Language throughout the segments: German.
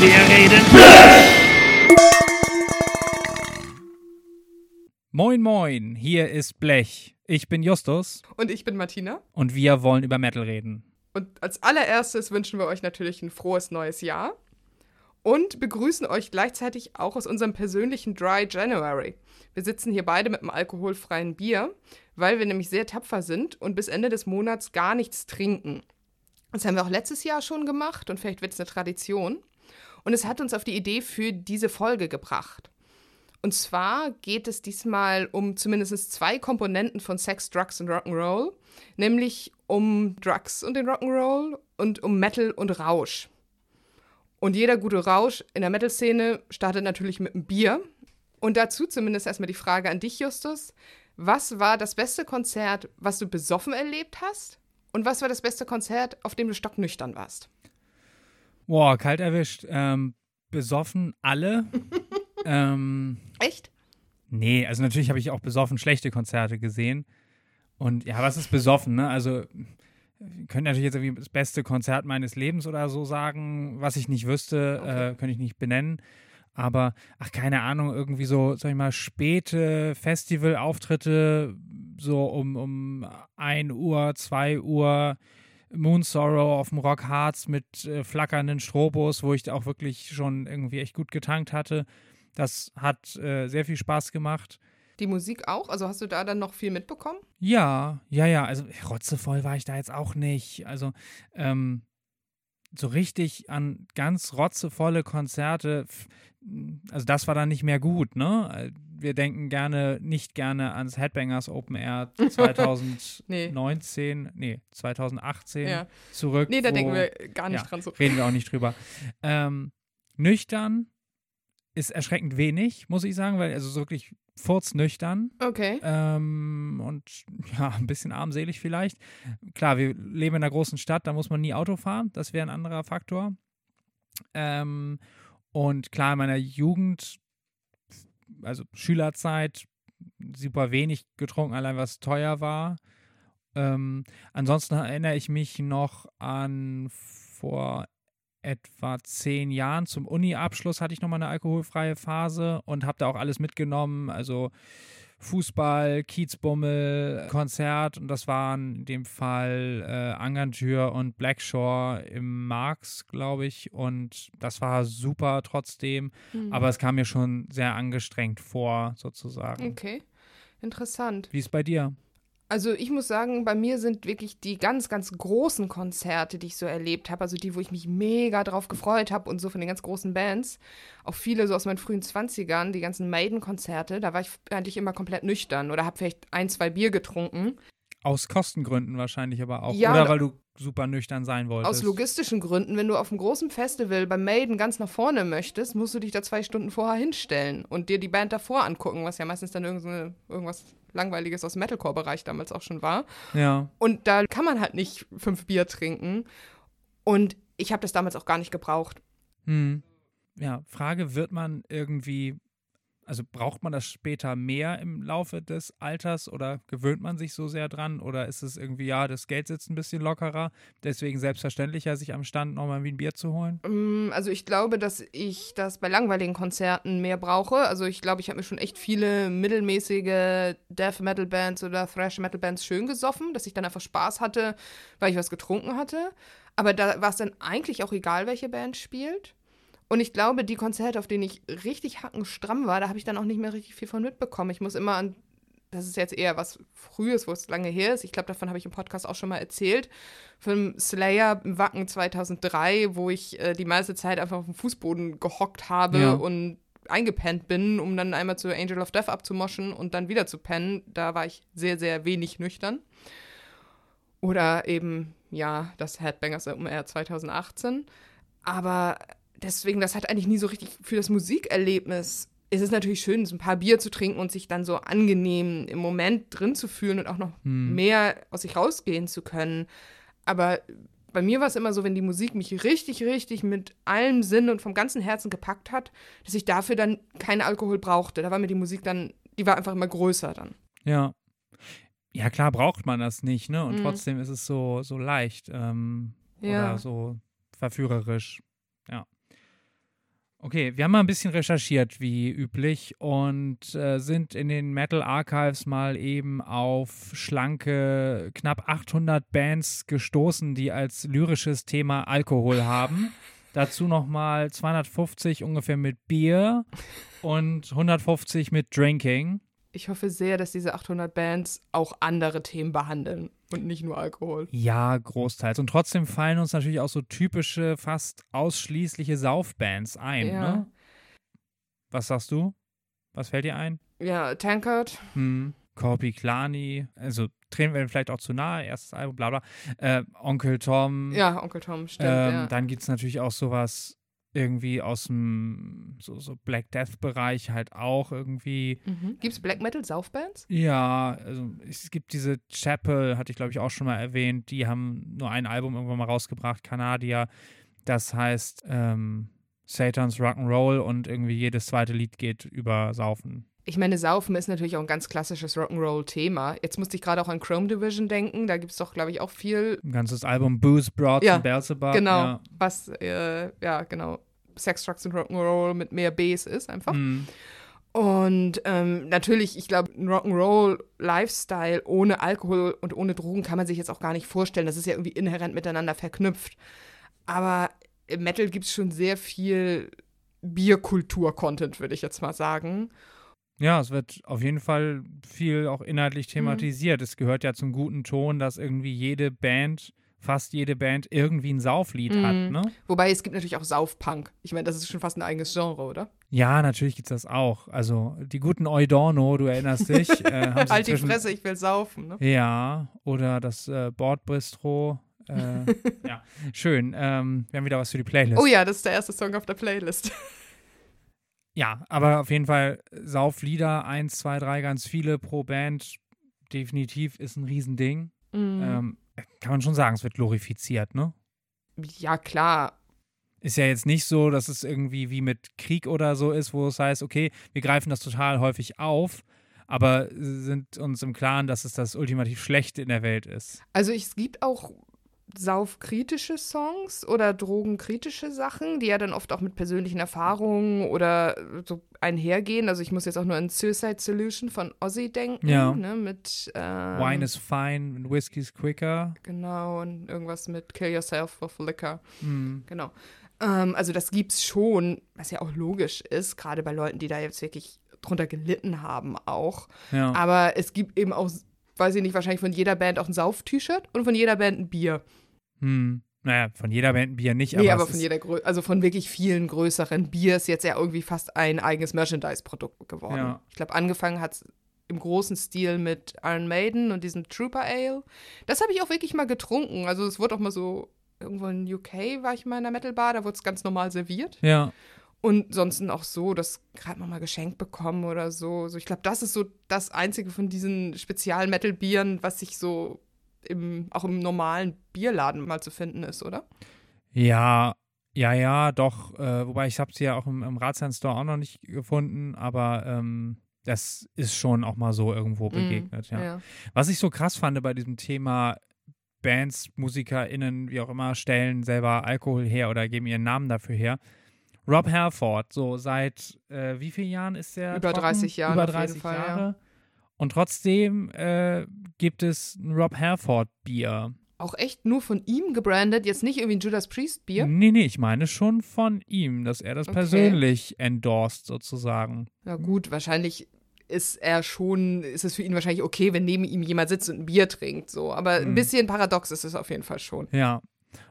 Wir reden. Moin, moin, hier ist Blech. Ich bin Justus Und ich bin Martina. und wir wollen über Metal reden. Und als allererstes wünschen wir euch natürlich ein frohes neues Jahr und begrüßen euch gleichzeitig auch aus unserem persönlichen Dry January. Wir sitzen hier beide mit einem alkoholfreien Bier, weil wir nämlich sehr tapfer sind und bis Ende des Monats gar nichts trinken. Das haben wir auch letztes Jahr schon gemacht und vielleicht wird es eine Tradition. Und es hat uns auf die Idee für diese Folge gebracht. Und zwar geht es diesmal um zumindest zwei Komponenten von Sex, Drugs und Rock'n'Roll, nämlich um Drugs und den Rock'n'Roll und um Metal und Rausch. Und jeder gute Rausch in der Metal-Szene startet natürlich mit einem Bier. Und dazu zumindest erstmal die Frage an dich, Justus. Was war das beste Konzert, was du besoffen erlebt hast? Und was war das beste Konzert, auf dem du stocknüchtern warst? Boah, kalt erwischt. Ähm, besoffen alle. ähm, Echt? nee, also natürlich habe ich auch besoffen schlechte Konzerte gesehen. Und ja, was ist besoffen, ne? Also, können natürlich jetzt irgendwie das beste Konzert meines Lebens oder so sagen, was ich nicht wüsste, Okay. äh, könnte ich nicht benennen. Aber, ach, keine Ahnung, irgendwie so, sag ich mal, späte Festivalauftritte, so um, um 1 Uhr, 2 Uhr, Moon Sorrow auf dem Rock Harz mit äh, flackernden Strobos, wo ich auch wirklich schon irgendwie echt gut getankt hatte. Das hat äh, sehr viel Spaß gemacht. Die Musik auch? Also hast du da dann noch viel mitbekommen? Ja, ja, ja. Also rotzevoll war ich da jetzt auch nicht. Also ähm, so richtig an ganz rotzevolle Konzerte, also das war dann nicht mehr gut, ne? Wir denken gerne, nicht gerne ans Headbangers Open Air 2019, nee, 2018 Ja. zurück. Nee, da wo- denken wir gar nicht ja, dran. So. Reden wir auch nicht drüber. Ähm, nüchtern ist erschreckend wenig, muss ich sagen, weil also so wirklich furznüchtern. Okay. Ähm, und ja, ein bisschen armselig vielleicht. Klar, wir leben in einer großen Stadt, da muss man nie Auto fahren. Das wäre ein anderer Faktor. Ähm, und klar, in meiner Jugend, also Schülerzeit, super wenig getrunken, allein was teuer war. Ähm, ansonsten erinnere ich mich noch an vor etwa zehn Jahren zum Uni-Abschluss hatte ich nochmal eine alkoholfreie Phase und habe da auch alles mitgenommen. Also Fußball, Kiezbummel, Konzert und das waren in dem Fall äh, Angantür und Blackshore im Marx, glaube ich. Und das war super trotzdem, Mhm. aber es kam mir schon sehr angestrengt vor, sozusagen. Okay. Interessant. Wie ist bei dir? Also ich muss sagen, bei mir sind wirklich die ganz, ganz großen Konzerte, die ich so erlebt habe, also die, wo ich mich mega drauf gefreut habe und so von den ganz großen Bands, auch viele so aus meinen frühen 20ern, die ganzen Maiden-Konzerte, da war ich eigentlich immer komplett nüchtern oder habe vielleicht ein, zwei Bier getrunken. Aus Kostengründen wahrscheinlich aber auch. Ja, Oder weil du super nüchtern sein wolltest. Aus logistischen Gründen, wenn du auf einem großen Festival bei Maiden ganz nach vorne möchtest, musst du dich da zwei Stunden vorher hinstellen und dir die Band davor angucken, was ja meistens dann irgend so eine, irgendwas Langweiliges aus dem Metalcore-Bereich damals auch schon war. Ja. Und da kann man halt nicht fünf Bier trinken. Und ich habe das damals auch gar nicht gebraucht. Hm. Ja, Frage, wird man irgendwie, also braucht man das später mehr im Laufe des Alters oder gewöhnt man sich so sehr dran oder ist es irgendwie, ja, das Geld sitzt ein bisschen lockerer, deswegen selbstverständlicher, sich am Stand nochmal wie ein Bier zu holen? Mm, Also ich glaube, dass ich das bei langweiligen Konzerten mehr brauche. Also ich glaube, ich habe mir schon echt viele mittelmäßige Death Metal Bands oder Thrash Metal Bands schön gesoffen, dass ich dann einfach Spaß hatte, weil ich was getrunken hatte. Aber da war es dann eigentlich auch egal, welche Band spielt. Und ich glaube, die Konzerte, auf denen ich richtig hackenstramm war, da habe ich dann auch nicht mehr richtig viel von mitbekommen. Ich muss immer an, das ist jetzt eher was Frühes, wo es lange her ist. Ich glaube, davon habe ich im Podcast auch schon mal erzählt. Vom Slayer im Wacken 2003, wo ich äh, die meiste Zeit einfach auf dem Fußboden gehockt habe Ja. und eingepennt bin, um dann einmal zu Angel of Death abzumoschen und dann wieder zu pennen. Da war ich sehr, sehr wenig nüchtern. Oder eben, ja, das Headbangers Open Air 2018. Aber deswegen, das hat eigentlich nie so richtig für das Musikerlebnis. Es ist natürlich schön, so ein paar Bier zu trinken und sich dann so angenehm im Moment drin zu fühlen und auch noch Hm. mehr aus sich rausgehen zu können. Aber bei mir war es immer so, wenn die Musik mich richtig, richtig mit allem Sinn und vom ganzen Herzen gepackt hat, dass ich dafür dann keinen Alkohol brauchte. Da war mir die Musik dann, die war einfach immer größer dann. Ja. Ja, klar braucht man das nicht, ne? Und Mhm. trotzdem ist es so, so leicht ähm, Ja. oder so verführerisch. Ja. Okay, wir haben mal ein bisschen recherchiert, wie üblich, und äh, sind in den Metal Archives mal eben auf schlanke knapp 800 Bands gestoßen, die als lyrisches Thema Alkohol haben. Dazu nochmal 250 ungefähr mit Bier und 150 mit Drinking. Ich hoffe sehr, dass diese 800 Bands auch andere Themen behandeln und nicht nur Alkohol. Ja, großteils. Und trotzdem fallen uns natürlich auch so typische, fast ausschließliche Saufbands ein. Ja. Ne? Was sagst du? Was fällt dir ein? Ja, Tankard. Hm. Corby Klani, also treten wir vielleicht auch zu nahe, erstes Album, bla bla. Äh, Onkel Tom. Ja, Onkel Tom, stimmt. ähm, ja. Dann gibt es natürlich auch sowas irgendwie aus dem so, so Black Death-Bereich halt auch irgendwie. Mhm. Gibt es Black Metal Saufbands? Ja, also es gibt diese Chapel, hatte ich glaube ich auch schon mal erwähnt, die haben nur ein Album irgendwann mal rausgebracht, Kanadier. Das heißt ähm, Satan's Rock'n'Roll und irgendwie jedes zweite Lied geht über Saufen. Ich meine, Saufen ist natürlich auch ein ganz klassisches Rock'n'Roll-Thema. Jetzt musste ich gerade auch an Chrome Division denken. Da gibt es doch, glaube ich, auch viel. Ein ganzes Album Booze, Broads Ja, und Beelzebub. genau. Ja. Was, äh, ja, genau. Sex, Drugs und Rock'n'Roll mit mehr Bs ist einfach. Mhm. Und ähm, natürlich, ich glaube, ein Rock'n'Roll-Lifestyle ohne Alkohol und ohne Drogen kann man sich jetzt auch gar nicht vorstellen. Das ist ja irgendwie inhärent miteinander verknüpft. Aber im Metal gibt es schon sehr viel Bierkultur-Content, würde ich jetzt mal sagen. Ja, es wird auf jeden Fall viel auch inhaltlich Mhm. thematisiert. Es gehört ja zum guten Ton, dass irgendwie jede Band, fast jede Band, irgendwie ein Sauflied Mhm. hat, ne? Wobei es gibt natürlich auch Saufpunk. Ich meine, das ist schon fast ein eigenes Genre, oder? Ja, natürlich gibt es das auch. Also die guten Eudorno, du erinnerst dich. äh, haben Halt die Fresse, ich will saufen, ne? Ja, oder das äh, Bordbistro. Äh, ja, schön. Ähm, wir haben wieder was für die Playlist. Oh ja, das ist der erste Song auf der Playlist. Ja, aber auf jeden Fall Sauflieder, eins, zwei, drei, ganz viele pro Band. Definitiv ist ein Riesending. Mhm. Ähm, kann man schon sagen, es wird glorifiziert, ne? ja, klar. Ist ja jetzt nicht so, dass es irgendwie wie mit Krieg oder so ist, wo es heißt, okay, wir greifen das total häufig auf, aber sind uns im Klaren, dass es das ultimativ Schlechte in der Welt ist. Also es gibt auch saufkritische Songs oder drogenkritische Sachen, die ja dann oft auch mit persönlichen Erfahrungen oder so einhergehen. Also ich muss jetzt auch nur an Suicide Solution von Ozzy denken, Ja. ne, mit ähm, Wine is fine and whiskey's quicker. genau und irgendwas mit Kill Yourself with Liquor. Hm. Genau. Ähm, also das gibt's schon, was ja auch logisch ist, gerade bei Leuten, die da jetzt wirklich drunter gelitten haben auch. Ja. Aber es gibt eben auch, weiß ich nicht, wahrscheinlich von jeder Band auch ein Sauf-T-Shirt und von jeder Band ein Bier. Hm. Naja, von jeder Band ein Bier nicht, nee, aber, aber es von ist, jeder Grö also von wirklich vielen größeren Bier ist jetzt ja irgendwie fast ein eigenes Merchandise-Produkt geworden. Ja. Ich glaube, angefangen hat es im großen Stil mit Iron Maiden und diesem Trooper Ale. Das habe ich auch wirklich mal getrunken. Also es wurde auch mal so, irgendwo in UK war ich mal in der Metal Bar, da wurde es ganz normal serviert. Ja. Und sonst auch so, das gerade mal mal geschenkt bekommen oder so. so ich glaube, das ist so das einzige von diesen Spezial-Metal-Bieren, was sich so im, auch im normalen Bierladen mal zu finden ist, oder? Ja, ja, ja, doch. Äh, wobei ich habe sie ja auch im, im Ratsherrn Store auch noch nicht gefunden, aber ähm, das ist schon auch mal so irgendwo begegnet, Mm, ja. Was ich so krass fand bei diesem Thema Bands, MusikerInnen, wie auch immer, stellen selber Alkohol her oder geben ihren Namen dafür her. Rob Halford, so seit äh, wie vielen Jahren ist der? Über trocken? 30 Jahren Über auf jeden 30 Fall, ja. Und trotzdem äh, gibt es ein Rob Halford Bier. Auch echt nur von ihm gebrandet, jetzt nicht irgendwie ein Judas Priest Bier. Nee, nee, ich meine schon von ihm, dass er das Okay. persönlich endorsed sozusagen. Ja gut, wahrscheinlich ist er schon, ist es für ihn wahrscheinlich okay, wenn neben ihm jemand sitzt und ein Bier trinkt, so. Aber ein Mhm. bisschen paradox ist es auf jeden Fall schon. Ja.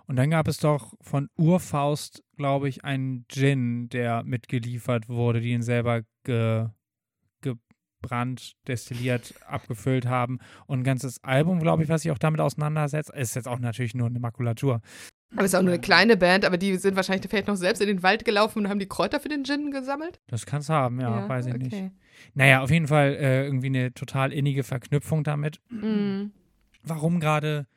Und dann gab es doch von Urfaust, glaube ich, einen Gin, der mitgeliefert wurde, die ihn selber ge, gebrannt, destilliert, abgefüllt haben. Und ein ganzes Album, glaube ich, was sich auch damit auseinandersetzt, ist jetzt auch natürlich nur eine Makulatur. Aber es ist auch nur eine kleine Band, aber die sind wahrscheinlich vielleicht noch selbst in den Wald gelaufen und haben die Kräuter für den Gin gesammelt. Das kann es haben, ja, weiß ich nicht. okay. Naja, auf jeden Fall äh, irgendwie eine total innige Verknüpfung damit. Mhm. Warum gerade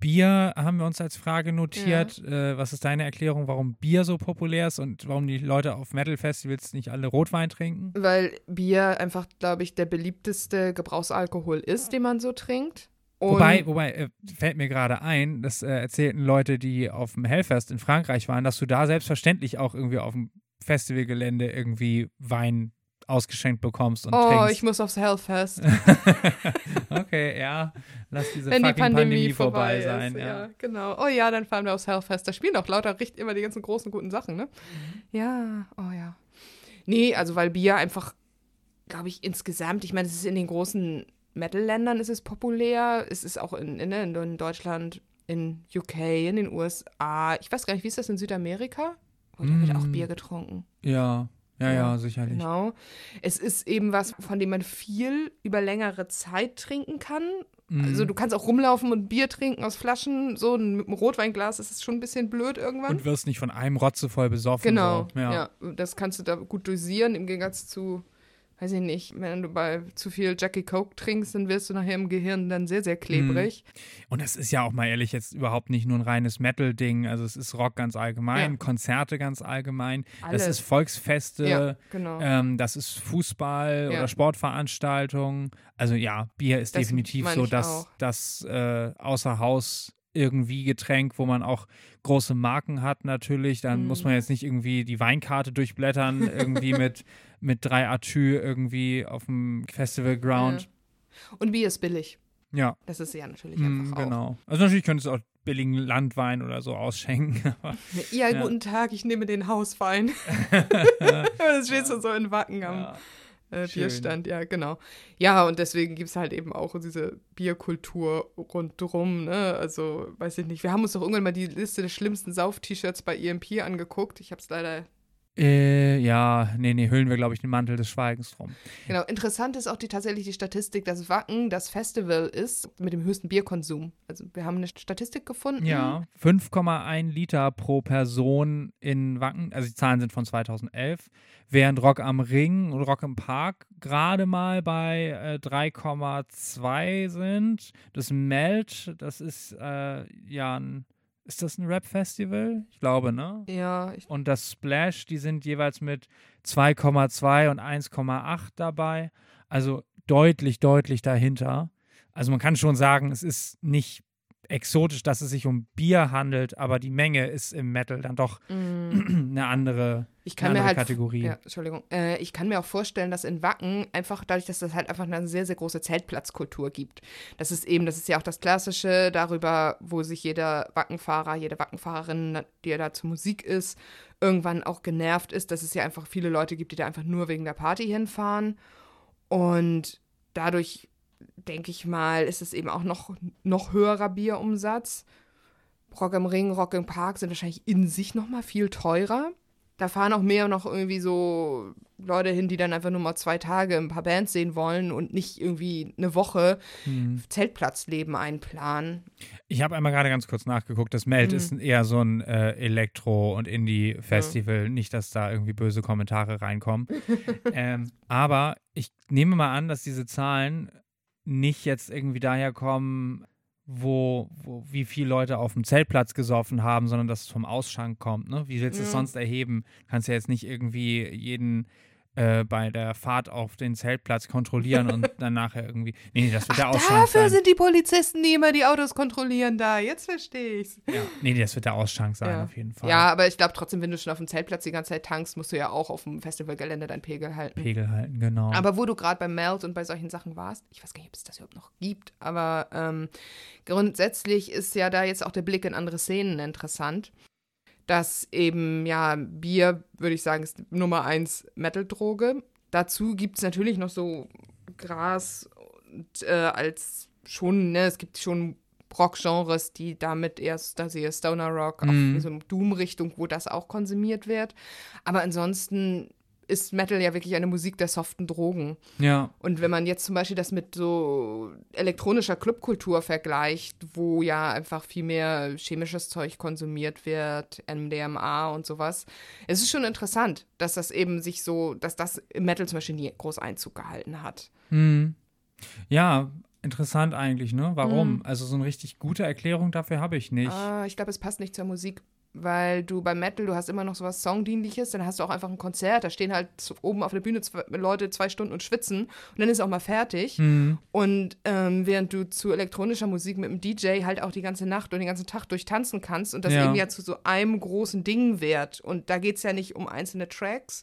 Bier haben wir uns als Frage notiert. Äh, was ist deine Erklärung, warum Bier so populär ist und warum die Leute auf Metal-Festivals nicht alle Rotwein trinken? Weil Bier einfach, glaube ich, der beliebteste Gebrauchsalkohol ist, den man so trinkt. Und wobei, wobei äh, fällt mir gerade ein, das äh, erzählten Leute, die auf dem Hellfest in Frankreich waren, dass du da selbstverständlich auch irgendwie auf dem Festivalgelände irgendwie Wein ausgeschenkt bekommst und oh, trinkst. ich muss aufs Hellfest. okay, ja. Lass diese Wenn die fucking Pandemie, Pandemie, vorbei, vorbei, sein. ist. ja. genau. Oh ja, dann fahren wir aufs Hellfest. Da spielen auch lauter richtig immer die ganzen großen, guten Sachen, ne? Mhm. Ja, oh ja. Nee, also weil Bier einfach, glaube ich, insgesamt, ich meine, es ist in den großen Metal-Ländern ist es populär. Es ist auch in, in, in Deutschland, in UK, in den USA. Ich weiß gar nicht, wie ist das in Südamerika? Oh, da wird auch Mm. Bier getrunken. Ja, ja, ja, sicherlich. Genau. Es ist eben was, von dem man viel über längere Zeit trinken kann. Mhm. Also du kannst auch rumlaufen und Bier trinken aus Flaschen. So mit einem Rotweinglas ist es schon ein bisschen blöd irgendwann. und wirst nicht von einem Rotze voll besoffen. genau. So. Ja. Ja. das kannst du da gut dosieren im Gegensatz zu, weiß ich nicht, wenn du bei zu viel Jackie Coke trinkst, dann wirst du nachher im Gehirn dann sehr, sehr klebrig. Und das ist ja auch mal ehrlich jetzt überhaupt nicht nur ein reines Metal-Ding. Also es ist Rock ganz allgemein, Ja. Konzerte ganz allgemein. Alles. Das ist Volksfeste. Ja, genau. Ähm, das ist Fußball Ja. oder Sportveranstaltungen. Also ja, Bier ist Das definitiv so ich das, auch. das äh, außer Haus irgendwie Getränk, wo man auch große Marken hat natürlich. Dann muss Mhm. man jetzt nicht irgendwie die Weinkarte durchblättern, irgendwie mit, mit drei Atü irgendwie auf dem Festival Ground. Und Bier ist billig. Ja, Das ist ja natürlich mm, einfach auch. genau. Also natürlich könntest du auch billigen Landwein oder so ausschenken. aber Ja, Ja. guten Tag, ich nehme den Hauswein. das steht so so in Wacken am ja. Äh. Bierstand, ja, genau. Ja, und deswegen gibt es halt eben auch diese Bierkultur rundherum, ne? Also, weiß ich nicht. Wir haben uns doch irgendwann mal die Liste der schlimmsten Sauf-T-Shirts bei EMP angeguckt. Ich habe es leider. Äh, ja, nee, nee, hüllen wir, glaube ich, den Mantel des Schweigens drum. Genau. Interessant ist auch die tatsächlich die Statistik, dass Wacken das Festival ist mit dem höchsten Bierkonsum. Also, wir haben eine Statistik gefunden. Ja, 5,1 Liter pro Person in Wacken, also die Zahlen sind von 2011, während Rock am Ring und Rock im Park gerade mal bei äh, 3,2 sind. Das Melt, das ist äh, ja ein, ist das ein Rap-Festival? Ich glaube, ne? Ja, ich, Und das Splash, die sind jeweils mit 2,2 und 1,8 dabei. Also deutlich, deutlich dahinter. Also man kann schon sagen, es ist nicht exotisch, dass es sich um Bier handelt, aber die Menge ist im Metal dann doch mm, eine andere, ich eine kann mir andere halt. Kategorie. Ja, Entschuldigung. Äh, ich kann mir auch vorstellen, dass in Wacken einfach dadurch, dass es halt einfach eine sehr, sehr große Zeltplatzkultur gibt. Das ist eben, das ist ja auch das Klassische darüber, wo sich jeder Wackenfahrer, jede Wackenfahrerin, die ja da zur Musik ist, irgendwann auch genervt ist, dass es ja einfach viele Leute gibt, die da einfach nur wegen der Party hinfahren. Und dadurch, denke ich mal, ist es eben auch noch, noch höherer Bierumsatz. Rock am Ring, Rock im Park sind wahrscheinlich in sich noch mal viel teurer. Da fahren auch mehr noch irgendwie so Leute hin, die dann einfach nur mal zwei Tage ein paar Bands sehen wollen und nicht irgendwie eine Woche Hm. Zeltplatzleben einplanen. Ich habe einmal gerade ganz kurz nachgeguckt. Das Melt Mhm. ist eher so ein äh, Elektro- und Indie-Festival. Nicht, dass da irgendwie böse Kommentare reinkommen. ähm, aber ich nehme mal an, dass diese Zahlen nicht jetzt irgendwie daher kommen, wo, wo wie viele Leute auf dem Zeltplatz gesoffen haben, sondern dass es vom Ausschank kommt. Ne? Wie willst du es Ja. sonst erheben? Kannst ja jetzt nicht irgendwie jeden äh, bei der Fahrt auf den Zeltplatz kontrollieren und dann nachher irgendwie. Nee, nee, das wird der Ach, Ausschank dafür sein. sind die Polizisten, die immer die Autos kontrollieren da. Jetzt verstehe ich's. Ja. Nee, nee, das wird der Ausschank sein, Ja. auf jeden Fall. Ja, aber ich glaube trotzdem, wenn du schon auf dem Zeltplatz die ganze Zeit tankst, musst du ja auch auf dem Festivalgelände deinen Pegel halten. Pegel halten, genau. Aber wo du gerade beim Melt und bei solchen Sachen warst, ich weiß gar nicht, ob es das überhaupt noch gibt, aber ähm, grundsätzlich ist ja da jetzt auch der Blick in andere Szenen interessant. Dass eben, ja, Bier, würde ich sagen, ist Nummer eins Metal-Droge. Dazu gibt es natürlich noch so Gras und äh, als schon, ne, es gibt schon Rock-Genres, die damit erst, da sehe Stoner Rock, auch Mhm. in so eine Doom-Richtung, wo das auch konsumiert wird. Aber ansonsten ist Metal ja wirklich eine Musik der soften Drogen. ja, Und wenn man jetzt zum Beispiel das mit so elektronischer Clubkultur vergleicht, wo ja einfach viel mehr chemisches Zeug konsumiert wird, MDMA und sowas, es ist schon interessant, dass das eben sich so, dass das im Metal zum Beispiel nie groß Einzug gehalten hat. hm. ja, Interessant eigentlich, ne? Warum? Mhm. Also so eine richtig gute Erklärung dafür habe ich nicht. Ah, ich glaube, es passt nicht zur Musik, weil du beim Metal, du hast immer noch sowas Songdienliches, dann hast du auch einfach ein Konzert, da stehen halt oben auf der Bühne zwei, Leute zwei Stunden und schwitzen und dann ist auch mal fertig. Hm. Und ähm, während du zu elektronischer Musik mit dem DJ halt auch die ganze Nacht und den ganzen Tag durchtanzen kannst und das Ja. eben ja zu so einem großen Ding wird. Und da geht es ja nicht um einzelne Tracks.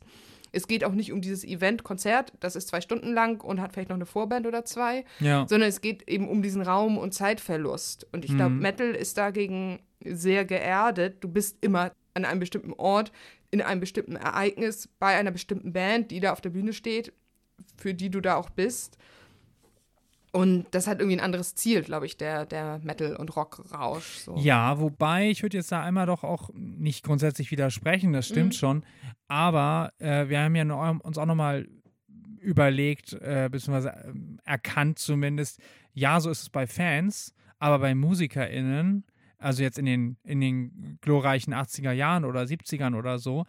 Es geht auch nicht um dieses Event-Konzert, das ist zwei Stunden lang und hat vielleicht noch eine Vorband oder zwei, Ja. sondern es geht eben um diesen Raum- und Zeitverlust. Und ich glaube, Mhm. Metal ist dagegen sehr geerdet. Du bist immer an einem bestimmten Ort, in einem bestimmten Ereignis, bei einer bestimmten Band, die da auf der Bühne steht, für die du da auch bist. Und das hat irgendwie ein anderes Ziel, glaube ich, der, der Metal- und Rock-Rausch. So. Ja, wobei ich würde jetzt da einmal doch auch nicht grundsätzlich widersprechen, das stimmt Mhm. schon. Aber äh, wir haben ja uns auch nochmal überlegt, äh, beziehungsweise ähm, erkannt zumindest, ja, so ist es bei Fans, aber bei MusikerInnen, also jetzt in den, in den glorreichen 80er Jahren oder 70ern oder so,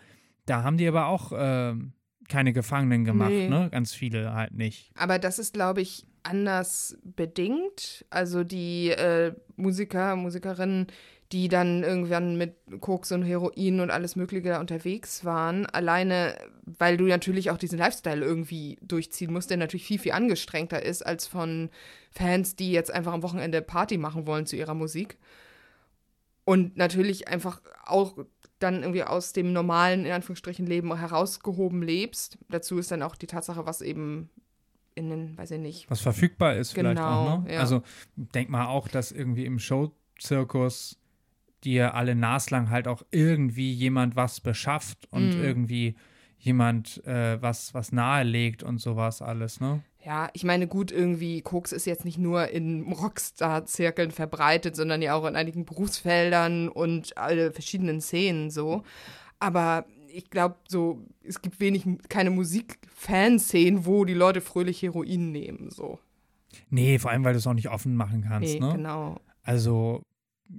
da haben die aber auch ähm, keine Gefangenen gemacht, Nee. ne? Ganz viele halt nicht. Aber das ist, glaube ich, anders bedingt. Also die äh, Musiker, Musikerinnen, die dann irgendwann mit Koks und Heroin und alles Mögliche da unterwegs waren, alleine, weil du natürlich auch diesen Lifestyle irgendwie durchziehen musst, der natürlich viel, viel angestrengter ist als von Fans, die jetzt einfach am Wochenende Party machen wollen zu ihrer Musik. Und natürlich einfach auch dann irgendwie aus dem normalen, in Anführungsstrichen, Leben herausgehoben lebst. Dazu ist dann auch die Tatsache, was eben in den, weiß ich nicht, Was verfügbar ist vielleicht Genau, auch, ne? ja. Also denk mal auch, dass irgendwie im Showzirkus dir alle naslang halt auch irgendwie jemand was beschafft und Mhm. irgendwie jemand äh, was, was nahelegt und sowas alles, ne? Ja, ich meine, gut, irgendwie, Koks ist jetzt nicht nur in Rockstar-Zirkeln verbreitet, sondern ja auch in einigen Berufsfeldern und alle verschiedenen Szenen so. Aber ich glaube, so, es gibt wenig, keine Musik-Fanszenen, wo die Leute fröhlich Heroin nehmen, so. Nee, vor allem, weil du es auch nicht offen machen kannst, Nee, ne? genau. Also,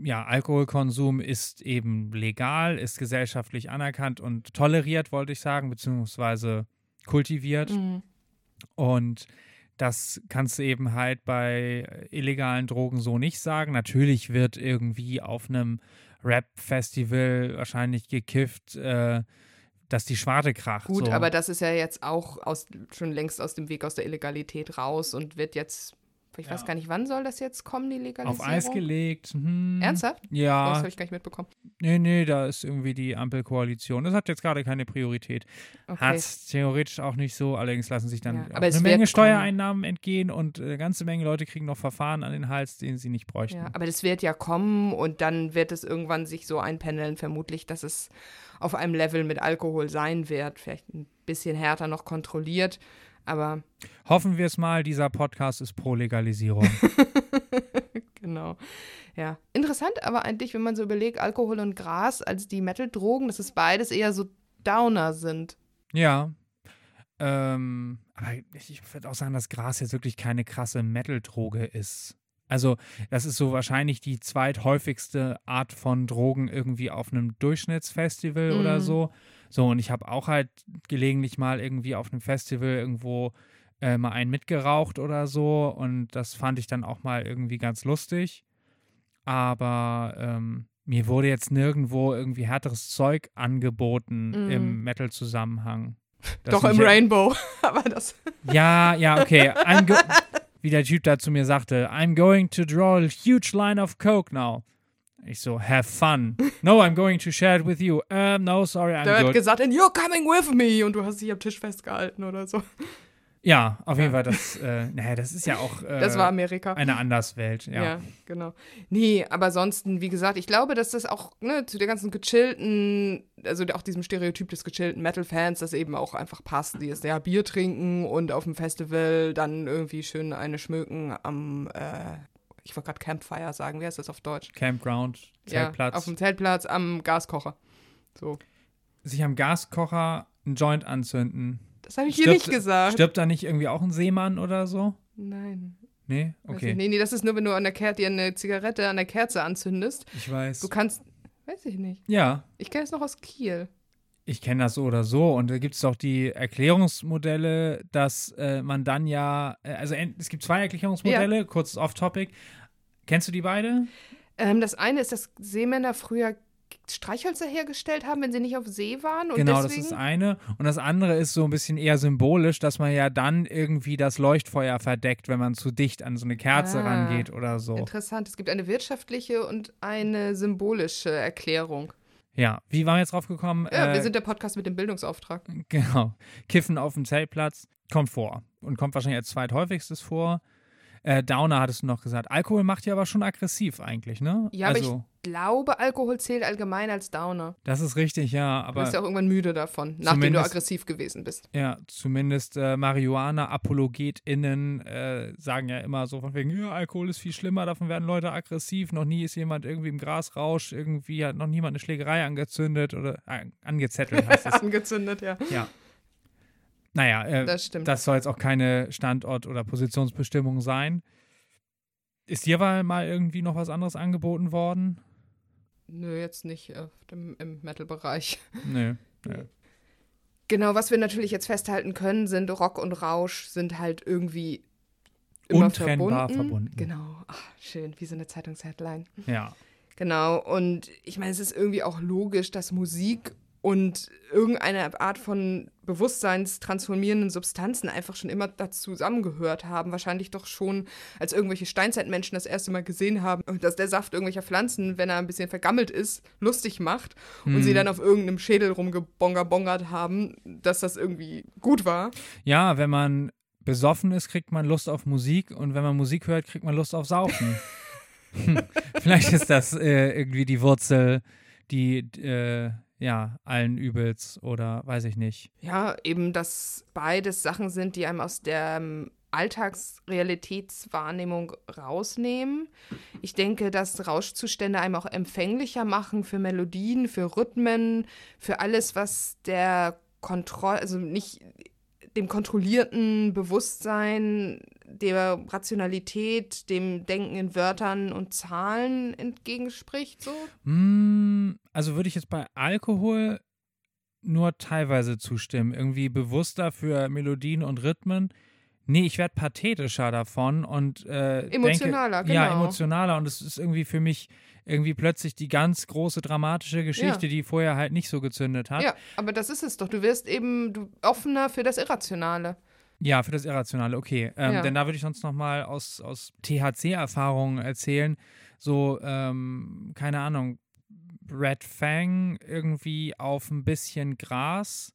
ja, Alkoholkonsum ist eben legal, ist gesellschaftlich anerkannt und toleriert, wollte ich sagen, beziehungsweise kultiviert. Mhm. Und das kannst du eben halt bei illegalen Drogen so nicht sagen. Natürlich wird irgendwie auf einem Rap-Festival wahrscheinlich gekifft, äh, dass die Schwarte kracht. Gut, so. aber das ist ja jetzt auch aus, schon längst aus dem Weg aus der Illegalität raus und wird jetzt, ich weiß Ja. gar nicht, wann soll das jetzt kommen, die Legalisierung? auf Eis gelegt. Hm, Ernsthaft? Oh, das Ja, habe ich gar nicht mitbekommen. nee, nee, da ist irgendwie die Ampelkoalition. Das hat jetzt gerade keine Priorität. Okay. Hat theoretisch auch nicht so, allerdings lassen sich dann Ja, eine Menge kommen. Steuereinnahmen entgehen und eine ganze Menge Leute kriegen noch Verfahren an den Hals, den sie nicht bräuchten. Ja, aber das wird ja kommen und dann wird es irgendwann sich so einpendeln, vermutlich, dass es auf einem Level mit Alkohol sein wird. Vielleicht ein bisschen härter noch kontrolliert, aber Hoffen wir es mal, dieser Podcast ist pro Legalisierung. genau. Ja. Interessant aber eigentlich, wenn man so überlegt, Alkohol und Gras als die Metal-Drogen, dass es beides eher so Downer sind. Ja. Ähm, aber ich würde auch sagen, dass Gras jetzt wirklich keine krasse Metal-Droge ist. Also, das ist so wahrscheinlich die zweithäufigste Art von Drogen irgendwie auf einem Durchschnittsfestival Mhm. oder so. So, und ich habe auch halt gelegentlich mal irgendwie auf einem Festival irgendwo äh, mal einen mitgeraucht oder so. Und das fand ich dann auch mal irgendwie ganz lustig. Aber ähm, mir wurde jetzt nirgendwo irgendwie härteres Zeug angeboten Mhm. im Metal-Zusammenhang. Das Doch im Rainbow. aber das. Ja, ja, okay. Wie der Typ da zu mir sagte, I'm going to draw a huge line of Coke now. Ich so, have fun. No, I'm going to share it with you. Um, no, sorry, I'm Der hat gesagt, and you're coming with me. Und du hast dich am Tisch festgehalten oder so. Ja, auf jeden Ja. Fall, das, äh, naja, das ist ja auch äh, Das war Amerika. eine Anderswelt. Ja. Ja. genau. Nee, aber ansonsten, wie gesagt, ich glaube, dass das auch ne, zu der ganzen gechillten, also auch diesem Stereotyp des gechillten Metal-Fans, das eben auch einfach passt. Die ist ja Bier trinken und auf dem Festival dann irgendwie schön eine schmücken am, äh, ich wollte gerade Campfire sagen, wie heißt das auf Deutsch? Campground, Zeltplatz. Ja, auf dem Zeltplatz am Gaskocher. So. Sich am Gaskocher einen Joint anzünden. Das habe ich hier Stirbt- nicht gesagt. Stirbt da nicht irgendwie auch ein Seemann oder so? Nein. Nee? Okay. nee, nee, das ist nur, wenn du an der Ker dir eine Zigarette an der Kerze anzündest. Ich weiß. Du kannst, weiß ich nicht. Ja, Ich kenne es noch aus Kiel. Ich kenne das so oder so. Und da gibt es auch die Erklärungsmodelle, dass äh, man dann ja, äh, also es gibt zwei Erklärungsmodelle, ja. kurzes Off-Topic. Kennst du die beide? Ähm, das eine ist, dass Seemänner früher Streichhölzer hergestellt haben, wenn sie nicht auf See waren. genau, deswegen? das ist eine. Und das andere ist so ein bisschen eher symbolisch, dass man ja dann irgendwie das Leuchtfeuer verdeckt, wenn man zu dicht an so eine Kerze ah, rangeht oder so. Interessant. Es gibt eine wirtschaftliche und eine symbolische Erklärung. Ja, wie waren wir jetzt drauf gekommen? Ja, äh, wir sind der Podcast mit dem Bildungsauftrag. Genau. Kiffen auf dem Zeltplatz kommt vor und kommt wahrscheinlich als zweithäufigstes vor. Äh, Downer hattest du noch gesagt. Alkohol macht ja aber schon aggressiv eigentlich, ne? Ja, also, aber ich glaube, Alkohol zählt allgemein als Downer. Das ist richtig, ja. Aber du bist ja auch irgendwann müde davon, nachdem du aggressiv gewesen bist. Ja, zumindest äh, Marihuana-ApologetInnen äh, sagen ja immer so von wegen, ja, Alkohol ist viel schlimmer, davon werden Leute aggressiv. Noch nie ist jemand irgendwie im Grasrausch, irgendwie hat noch niemand eine Schlägerei angezündet oder äh, angezettelt heißt es. angezündet, ja. Ja. Naja, äh, das, das soll jetzt auch keine Standort- oder Positionsbestimmung sein. Ist dir mal irgendwie noch was anderes angeboten worden? Nö, jetzt nicht äh, im, im Metal-Bereich. Nö. Nö. Genau, was wir natürlich jetzt festhalten können, sind Rock und Rausch sind halt irgendwie immer Untrennbar verbunden. verbunden. Genau. Ach, schön, wie so eine Zeitungsheadline. Ja. Genau, und ich meine, es ist irgendwie auch logisch, dass Musik und irgendeine Art von bewusstseinstransformierenden Substanzen einfach schon immer dazu zusammengehört haben. Wahrscheinlich doch schon, als irgendwelche Steinzeitmenschen das erste Mal gesehen haben, dass der Saft irgendwelcher Pflanzen, wenn er ein bisschen vergammelt ist, lustig macht mhm. und sie mhm. dann auf irgendeinem Schädel rumgebongabongert haben, dass das irgendwie gut war. Ja, wenn man besoffen ist, kriegt man Lust auf Musik und wenn man Musik hört, kriegt man Lust auf Saufen. Vielleicht ist das äh, irgendwie die Wurzel, die äh, ja, allen Übels oder weiß ich nicht. Ja, eben, dass beides Sachen sind, die einem aus der ähm, Alltagsrealitätswahrnehmung rausnehmen. Ich denke, dass Rauschzustände einem auch empfänglicher machen für Melodien, für Rhythmen, für alles, was der Kontrolle, also nicht dem kontrollierten Bewusstsein der Rationalität, dem Denken in Wörtern und Zahlen entgegenspricht, so? Mm, also würde ich jetzt bei Alkohol nur teilweise zustimmen. Irgendwie bewusster für Melodien und Rhythmen. Nee, ich werde pathetischer davon und äh, emotionaler, denke, genau. Ja, emotionaler und es ist irgendwie für mich irgendwie plötzlich die ganz große dramatische Geschichte, ja. die vorher halt nicht so gezündet hat. Ja, aber das ist es doch. Du wirst eben du, offener für das Irrationale. Ja, für das Irrationale, okay. Ähm, ja. Denn da würde ich sonst noch mal aus, aus THC-Erfahrungen erzählen. So, ähm, keine Ahnung, Red Fang irgendwie auf ein bisschen Gras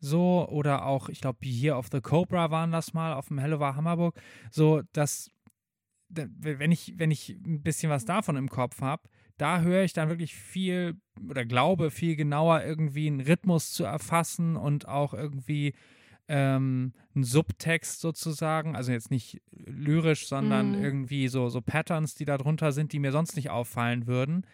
so oder auch, ich glaube, hier auf The Cobra waren das mal, auf dem Hellover Hammerburg, so, dass, wenn ich, wenn ich ein bisschen was davon im Kopf habe, da höre ich dann wirklich viel oder glaube viel genauer irgendwie einen Rhythmus zu erfassen und auch irgendwie ähm, einen Subtext sozusagen, also jetzt nicht lyrisch, sondern mhm. irgendwie so, so Patterns, die da drunter sind, die mir sonst nicht auffallen würden.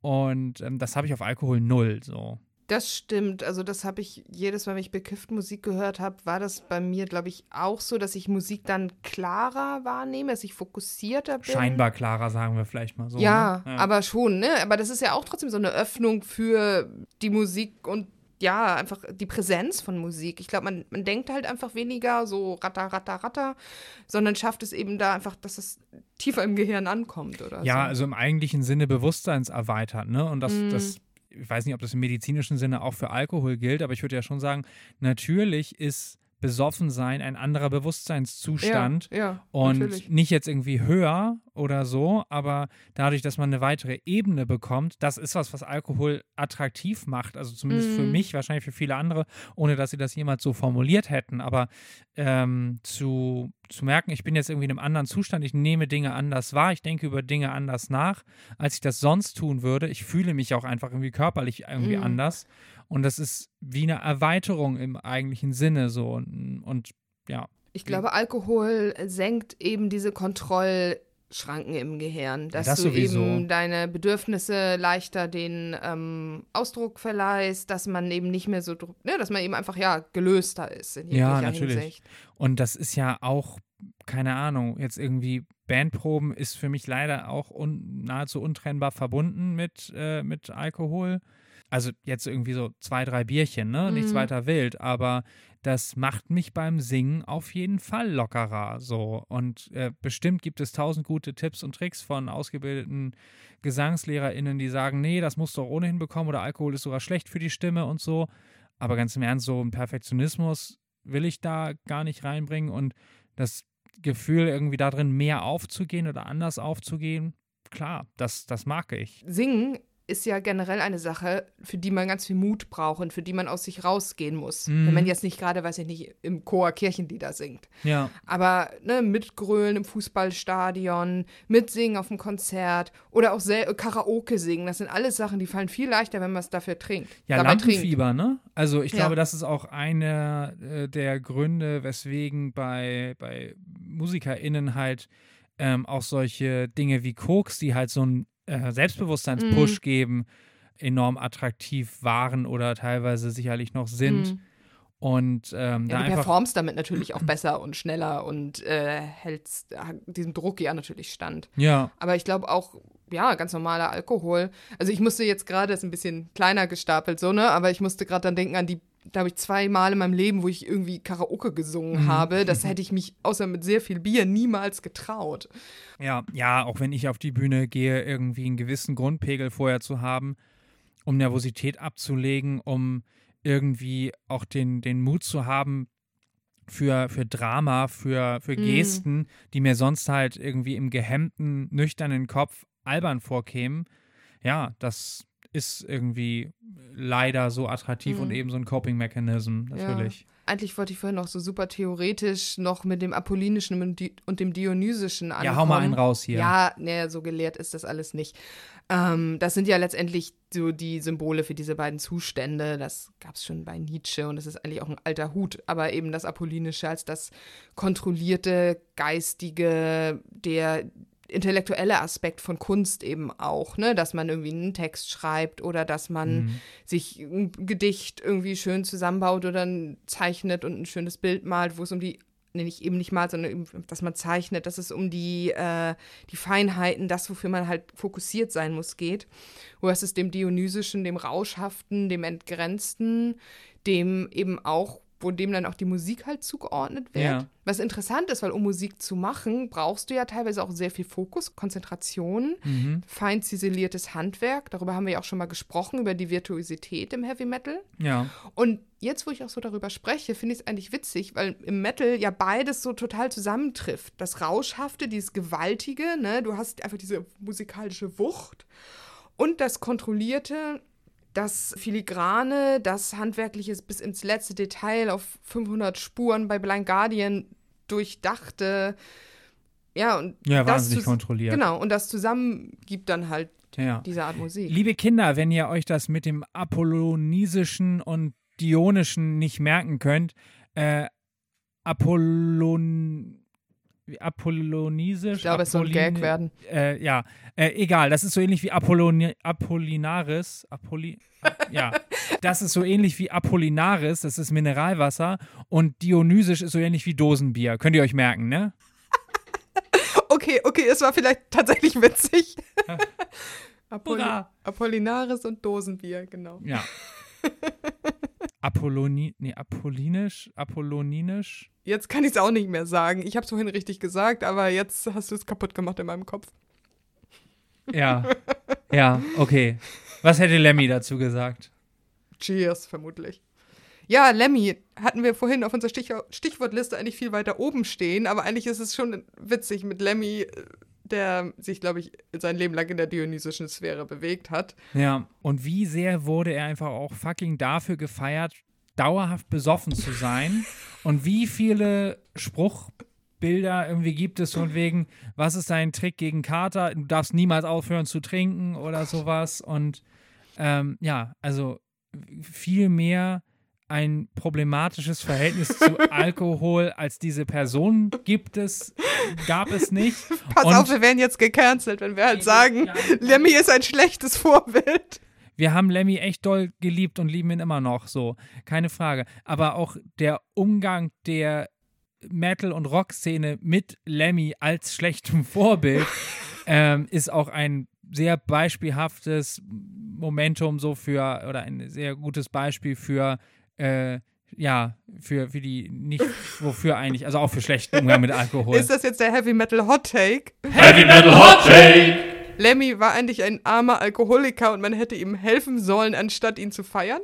Und ähm, das habe ich auf Alkohol null so. Das stimmt. Also das habe ich jedes Mal, wenn ich bekifft Musik gehört habe, war das bei mir, glaube ich, auch so, dass ich Musik dann klarer wahrnehme, dass ich fokussierter bin. Scheinbar klarer, sagen wir vielleicht mal so. Ja, ne? ja, aber schon, ne? Aber das ist ja auch trotzdem so eine Öffnung für die Musik und ja, einfach die Präsenz von Musik. Ich glaube, man, man denkt halt einfach weniger so ratter, ratter, ratter, sondern schafft es eben da einfach, dass es tiefer im Gehirn ankommt oder Ja, so. also im eigentlichen Sinne bewusstseinserweitert, ne? Und das, mm. das, ich weiß nicht, ob das im medizinischen Sinne auch für Alkohol gilt, aber ich würde ja schon sagen, natürlich ist besoffen sein ein anderer Bewusstseinszustand ja, ja, und natürlich. nicht jetzt irgendwie höher oder so, aber dadurch, dass man eine weitere Ebene bekommt, das ist was, was Alkohol attraktiv macht. Also zumindest mm. für mhm. mich, wahrscheinlich für viele andere, ohne dass sie das jemals so formuliert hätten. Aber ähm, zu, zu merken, ich bin jetzt irgendwie in einem anderen Zustand, ich nehme Dinge anders wahr, ich denke über Dinge anders nach, als ich das sonst tun würde. Ich fühle mich auch einfach irgendwie körperlich irgendwie mm. anders. Und das ist wie eine Erweiterung im eigentlichen Sinne so. Und, und ja. Ich glaube, Alkohol senkt eben diese Kontrollschranken im Gehirn, dass das du sowieso. eben deine Bedürfnisse leichter den ähm, Ausdruck verleihst, dass man eben nicht mehr so, ne, dass man eben einfach ja gelöster ist in ja, natürlich. Hinsicht. Und das ist ja auch keine Ahnung, jetzt irgendwie Bandproben ist für mich leider auch un nahezu untrennbar verbunden mit, äh, mit Alkohol. Also jetzt irgendwie so zwei, drei Bierchen, ne? Nichts Mhm. weiter wild, aber das macht mich beim Singen auf jeden Fall lockerer. So. Und äh, bestimmt gibt es tausend gute Tipps und Tricks von ausgebildeten GesangslehrerInnen, die sagen, nee, das musst du auch ohnehin bekommen oder Alkohol ist sogar schlecht für die Stimme und so. Aber ganz im Ernst, so ein Perfektionismus will ich da gar nicht reinbringen und das Gefühl, irgendwie darin mehr aufzugehen oder anders aufzugehen, klar, das, das mag ich. Singen ist ja generell eine Sache, für die man ganz viel Mut braucht und für die man aus sich rausgehen muss. Mhm. Wenn man jetzt nicht gerade, weiß ich nicht, im Chor Kirchenlieder singt. Ja. Aber ne, mitgrölen im Fußballstadion, mitsingen auf dem Konzert oder auch Karaoke singen, das sind alles Sachen, die fallen viel leichter, wenn man es dafür trinkt. Ja, dabei trinkt. Lampenfieber, ne? Also ich Ja. glaube, das ist auch einer äh, der Gründe, weswegen bei, bei MusikerInnen halt ähm, auch solche Dinge wie Koks, die halt so einen äh, Selbstbewusstseinspush Mhm. geben, enorm attraktiv waren oder teilweise sicherlich noch sind. Mhm. Und ähm, da Ja, du einfach. performst damit natürlich auch besser und schneller und äh, hältst äh, diesem Druck ja natürlich stand. Ja, Aber ich glaube auch, ja, ganz normaler Alkohol. Also ich musste jetzt gerade, ist ein bisschen kleiner gestapelt, so, ne? Aber ich musste gerade dann denken an die, glaube ich, zwei Mal in meinem Leben, wo ich irgendwie Karaoke gesungen Mhm. habe. Das hätte ich mich außer mit sehr viel Bier niemals getraut. Ja, ja, auch wenn ich auf die Bühne gehe, irgendwie einen gewissen Grundpegel vorher zu haben, um Nervosität abzulegen, um irgendwie auch den, den Mut zu haben für, für Drama, für, für Mhm. Gesten, die mir sonst halt irgendwie im gehemmten, nüchternen Kopf albern vorkämen. Ja, das ist irgendwie leider so attraktiv Mhm. und eben so ein Coping-Mechanism, natürlich. Eigentlich wollte ich vorhin noch so super theoretisch noch mit dem Apollinischen und dem Dionysischen ankommen. Ja, hau mal einen raus hier. Ja, nee, so gelehrt ist das alles nicht. Ähm, das sind ja letztendlich so die Symbole für diese beiden Zustände. Das gab es schon bei Nietzsche und das ist eigentlich auch ein alter Hut. Aber eben das Apollinische als das kontrollierte, geistige, der intellektuelle Aspekt von Kunst eben auch, ne, dass man irgendwie einen Text schreibt oder dass man Mhm. sich ein Gedicht irgendwie schön zusammenbaut oder zeichnet und ein schönes Bild malt, wo es um die, nee, nicht eben nicht malt, sondern eben, dass man zeichnet, dass es um die, äh, die Feinheiten, das, wofür man halt fokussiert sein muss, geht. Wo es ist dem Dionysischen, dem Rauschhaften, dem Entgrenzten, dem eben auch, wo dem dann auch die Musik halt zugeordnet wird. Ja. Was interessant ist, weil um Musik zu machen, brauchst du ja teilweise auch sehr viel Fokus, Konzentration Mhm. fein ziseliertes Handwerk. Darüber haben wir ja auch schon mal gesprochen, über die Virtuosität im Heavy Metal. Ja. Und jetzt, wo ich auch so darüber spreche, finde ich es eigentlich witzig, weil im Metal ja beides so total zusammentrifft. Das Rauschhafte, dieses Gewaltige, ne? du hast einfach diese musikalische Wucht und das Kontrollierte, das Filigrane, das Handwerkliche bis ins letzte Detail auf 500 Spuren bei Blind Guardian durchdachte. Ja, und Ja, das wahnsinnig zus- kontrolliert. Genau, und das zusammen gibt dann halt Ja. diese Art Musik. Liebe Kinder, wenn ihr euch das mit dem apollonisischen und dionischen nicht merken könnt, äh, Apollon. Apollonisisch? ich glaube, es soll ein Gag werden. Äh, ja, äh, egal, das ist so ähnlich wie Apolloni Apollinaris. Apolli ja, das ist so ähnlich wie Apollinaris, das ist Mineralwasser. Und Dionysisch ist so ähnlich wie Dosenbier. Könnt ihr euch merken, ne? Okay, okay, es war vielleicht tatsächlich witzig. Apolli Hurra! Apollinaris und Dosenbier, genau. Ja. Apolloni, nee, Apollinisch, Apolloninisch. Jetzt kann ich es auch nicht mehr sagen. Ich habe es vorhin richtig gesagt, aber jetzt hast du es kaputt gemacht in meinem Kopf. Ja. Ja, okay. Was hätte Lemmy dazu gesagt? Cheers, vermutlich. Ja, Lemmy hatten wir vorhin auf unserer Stich Stichwortliste eigentlich viel weiter oben stehen, aber eigentlich ist es schon witzig mit Lemmy, äh, der sich, glaube ich, sein Leben lang in der dionysischen Sphäre bewegt hat. Ja. Und wie sehr wurde er einfach auch fucking dafür gefeiert, dauerhaft besoffen zu sein? Und wie viele Spruchbilder irgendwie gibt es von wegen, was ist dein Trick gegen Kater? Du darfst niemals aufhören zu trinken oder sowas. Und ähm, ja, also viel mehr ein problematisches Verhältnis zu Alkohol als diese Person gibt es, gab es nicht. Pass Und- auf, wir werden jetzt gecancelt, wenn wir halt sagen, Ja. Lemmy ist ein schlechtes Vorbild. Wir haben Lemmy echt doll geliebt und lieben ihn immer noch so, keine Frage. Aber auch der Umgang der Metal- und Rock-Szene mit Lemmy als schlechtem Vorbild ähm, ist auch ein sehr beispielhaftes Momentum so für, oder ein sehr gutes Beispiel für, äh, ja, für, für die, nicht wofür eigentlich, also auch für schlechten Umgang mit Alkohol. Ist das jetzt der Heavy Metal Hot Take? Heavy Metal Hot Take! Lemmy war eigentlich ein armer Alkoholiker und man hätte ihm helfen sollen, anstatt ihn zu feiern?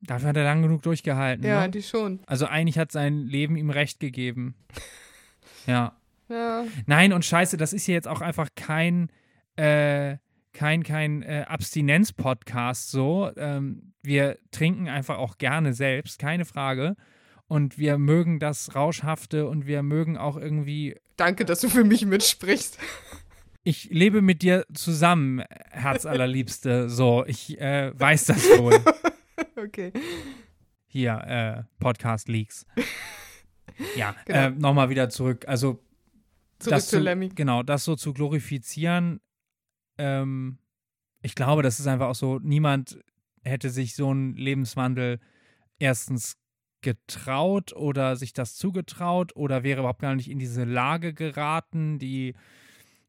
Dafür hat er lang genug durchgehalten. Ja, ne? die schon. Also eigentlich hat sein Leben ihm recht gegeben. Ja. Ja. Nein, und scheiße, das ist ja jetzt auch einfach kein, äh, kein, kein äh, Abstinenz-Podcast so. Ähm, wir trinken einfach auch gerne selbst, keine Frage. Und wir mögen das Rauschhafte und wir mögen auch irgendwie. Danke, dass du für mich mitsprichst. Ich lebe mit dir zusammen, Herzallerliebste. So, ich äh, weiß das wohl. okay. Hier, äh, Podcast Leaks. Ja, Genau. äh, nochmal wieder zurück. Also Zurück das zu zu, Lemmy. Genau, das so zu glorifizieren, ähm, ich glaube, das ist einfach auch so, niemand hätte sich so einen Lebenswandel erstens getraut oder sich das zugetraut oder wäre überhaupt gar nicht in diese Lage geraten, die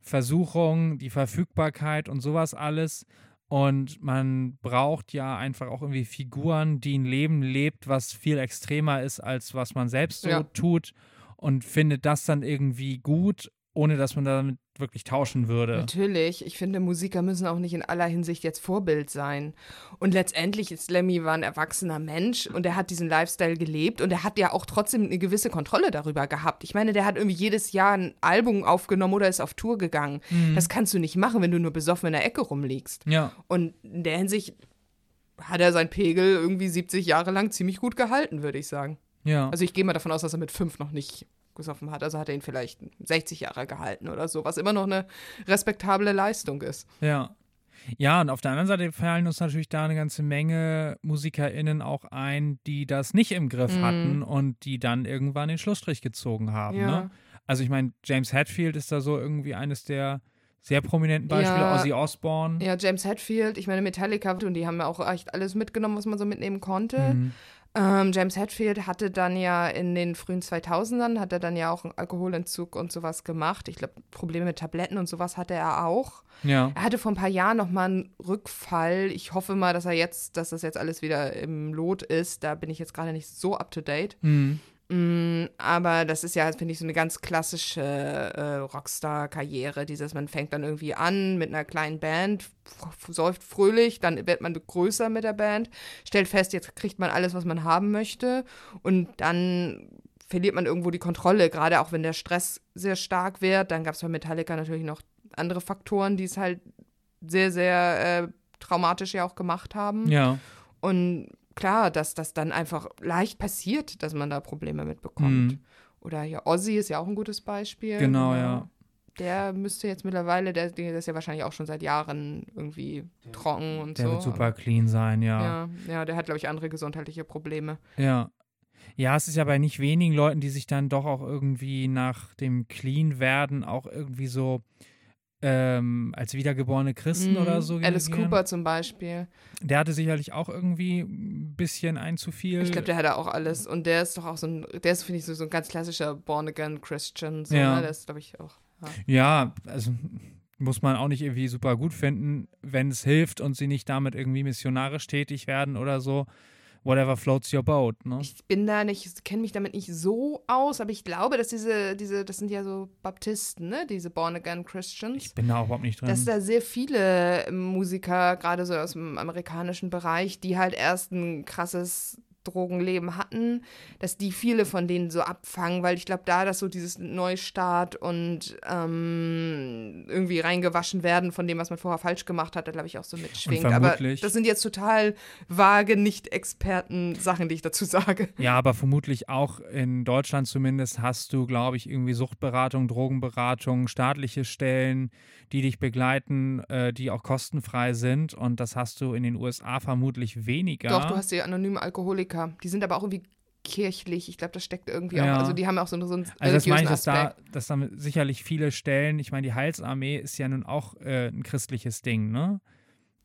Versuchung, die Verfügbarkeit und sowas alles. Und man braucht ja einfach auch irgendwie Figuren, die ein Leben lebt, was viel extremer ist, als was man selbst so Ja. tut und findet das dann irgendwie gut, ohne dass man damit wirklich tauschen würde. Natürlich, ich finde, Musiker müssen auch nicht in aller Hinsicht jetzt Vorbild sein. Und letztendlich ist Lemmy war ein erwachsener Mensch und er hat diesen Lifestyle gelebt und er hat ja auch trotzdem eine gewisse Kontrolle darüber gehabt. Ich meine, der hat irgendwie jedes Jahr ein Album aufgenommen oder ist auf Tour gegangen. Das kannst du nicht machen, wenn du nur besoffen in der Ecke rumliegst. Ja, Und in der Hinsicht hat er sein Pegel irgendwie 70 Jahre lang ziemlich gut gehalten, würde ich sagen. ja. Also ich gehe mal davon aus, dass er mit fünf noch nicht gesoffen hat. Also hat er ihn vielleicht 60 Jahre gehalten oder so, was immer noch eine respektable Leistung ist. Ja. Ja, und auf der anderen Seite fallen uns natürlich da eine ganze Menge MusikerInnen auch ein, die das nicht im Griff Mhm. hatten und die dann irgendwann den Schlussstrich gezogen haben. Ja. Ne? Also ich meine, James Hetfield ist da so irgendwie eines der sehr prominenten Beispiele, Ja. Ozzy Osbourne. Ja, James Hetfield, ich meine Metallica und die haben ja auch echt alles mitgenommen, was man so mitnehmen konnte. Mhm. Ähm, James Hetfield hatte dann ja in den frühen 2000ern, hat er dann ja auch einen Alkoholentzug und sowas gemacht. Ich glaube, Probleme mit Tabletten und sowas hatte er auch. Ja. Er hatte vor ein paar Jahren noch mal einen Rückfall. Ich hoffe mal, dass er jetzt, dass das jetzt alles wieder im Lot ist. Da bin ich jetzt gerade nicht so up to date. Mhm. Mm, aber das ist ja, finde ich, so eine ganz klassische äh, Rockstar-Karriere. Dieses, man fängt dann irgendwie an mit einer kleinen Band, säuft fröhlich, dann wird man größer mit der Band, stellt fest, jetzt kriegt man alles, was man haben möchte und dann verliert man irgendwo die Kontrolle, gerade auch wenn der Stress sehr stark wird. Dann gab es bei Metallica natürlich noch andere Faktoren, die es halt sehr, sehr äh, traumatisch ja auch gemacht haben. Ja. Und klar, dass das dann einfach leicht passiert, dass man da Probleme mitbekommt. Mhm. Oder ja, Ozzy ist ja auch ein gutes Beispiel. Genau, ja. Der müsste jetzt mittlerweile, der, der ist ja wahrscheinlich auch schon seit Jahren irgendwie trocken und Der so. wird super clean sein, ja. Ja, ja, der hat, glaube ich, andere gesundheitliche Probleme. Ja. Ja, es ist ja bei nicht wenigen Leuten, die sich dann doch auch irgendwie nach dem Clean werden auch irgendwie so ähm, als wiedergeborene Christen Mhm. oder so. Alice reagieren. Cooper zum Beispiel. Der hatte sicherlich auch irgendwie ein bisschen ein zu viel. Ich glaube, der hatte auch alles. Und der ist doch auch so ein, der ist, finde ich, so, so ein ganz klassischer Born-Again-Christian. So, Ja. ne? Der ist, glaube ich, auch. Ja. ja, also muss man auch nicht irgendwie super gut finden, wenn es hilft und sie nicht damit irgendwie missionarisch tätig werden oder so. Whatever floats your boat, ne? Ich bin da nicht, kenne mich damit nicht so aus, aber ich glaube, dass diese, diese, das sind ja so Baptisten, ne? Diese Born-Again Christians. Ich bin da auch überhaupt nicht drin. dass da sehr viele Musiker, gerade so aus dem amerikanischen Bereich, die halt erst ein krasses Drogenleben hatten, dass die viele von denen so abfangen, weil ich glaube, da das so dieses Neustart und ähm, irgendwie reingewaschen werden von dem, was man vorher falsch gemacht hat, da glaube ich auch so mitschwingt. Aber das sind jetzt total vage, Nicht-Experten-Sachen, die ich dazu sage. Ja, aber vermutlich auch in Deutschland zumindest hast du, glaube ich, irgendwie Suchtberatung, Drogenberatung, staatliche Stellen, die dich begleiten, äh, die auch kostenfrei sind. Und das hast du in den USA vermutlich weniger. Doch, du hast die anonymen Alkoholiker. Die sind aber auch irgendwie kirchlich. Ich glaube, das steckt irgendwie auch. Ja. Also die haben ja auch so, einen- so einen also das meine ich, dass da, dass da sicherlich viele Stellen, ich meine, die Heilsarmee ist ja nun auch äh, ein christliches Ding, ne?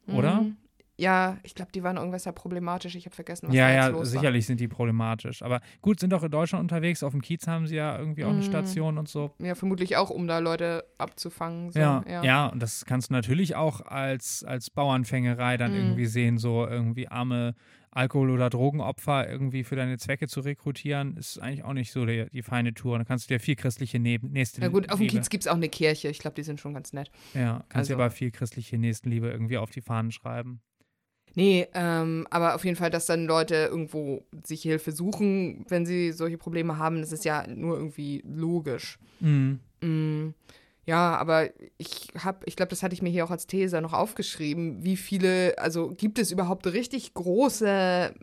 Oder? Mhm. Ja, ich glaube, die waren irgendwas ja problematisch. Ich habe vergessen, was ja, da jetzt ja, los sicherlich sind die problematisch. Aber gut, sind doch in Deutschland unterwegs. Auf dem Kiez haben sie ja irgendwie auch eine Mhm. Station und so. Ja, vermutlich auch, um da Leute abzufangen. So. Ja, ja. ja, und das kannst du natürlich auch als, als Bauernfängerei dann Mhm. irgendwie sehen, so irgendwie arme Alkohol- oder Drogenopfer irgendwie für deine Zwecke zu rekrutieren, ist eigentlich auch nicht so die, die feine Tour. Da kannst du dir viel christliche ne Nächstenliebe. Na gut, auf dem Kiez gibt es auch eine Kirche. Ich glaube, die sind schon ganz nett. Ja, kannst dir Also- aber viel christliche Nächstenliebe irgendwie auf die Fahnen schreiben. Nee, ähm, aber auf jeden Fall, dass dann Leute irgendwo sich Hilfe suchen, wenn sie solche Probleme haben, das ist ja nur irgendwie logisch. Mhm. Mm, ja, aber ich habe, ich glaube, das hatte ich mir hier auch als These noch aufgeschrieben, wie viele, also gibt es überhaupt richtig große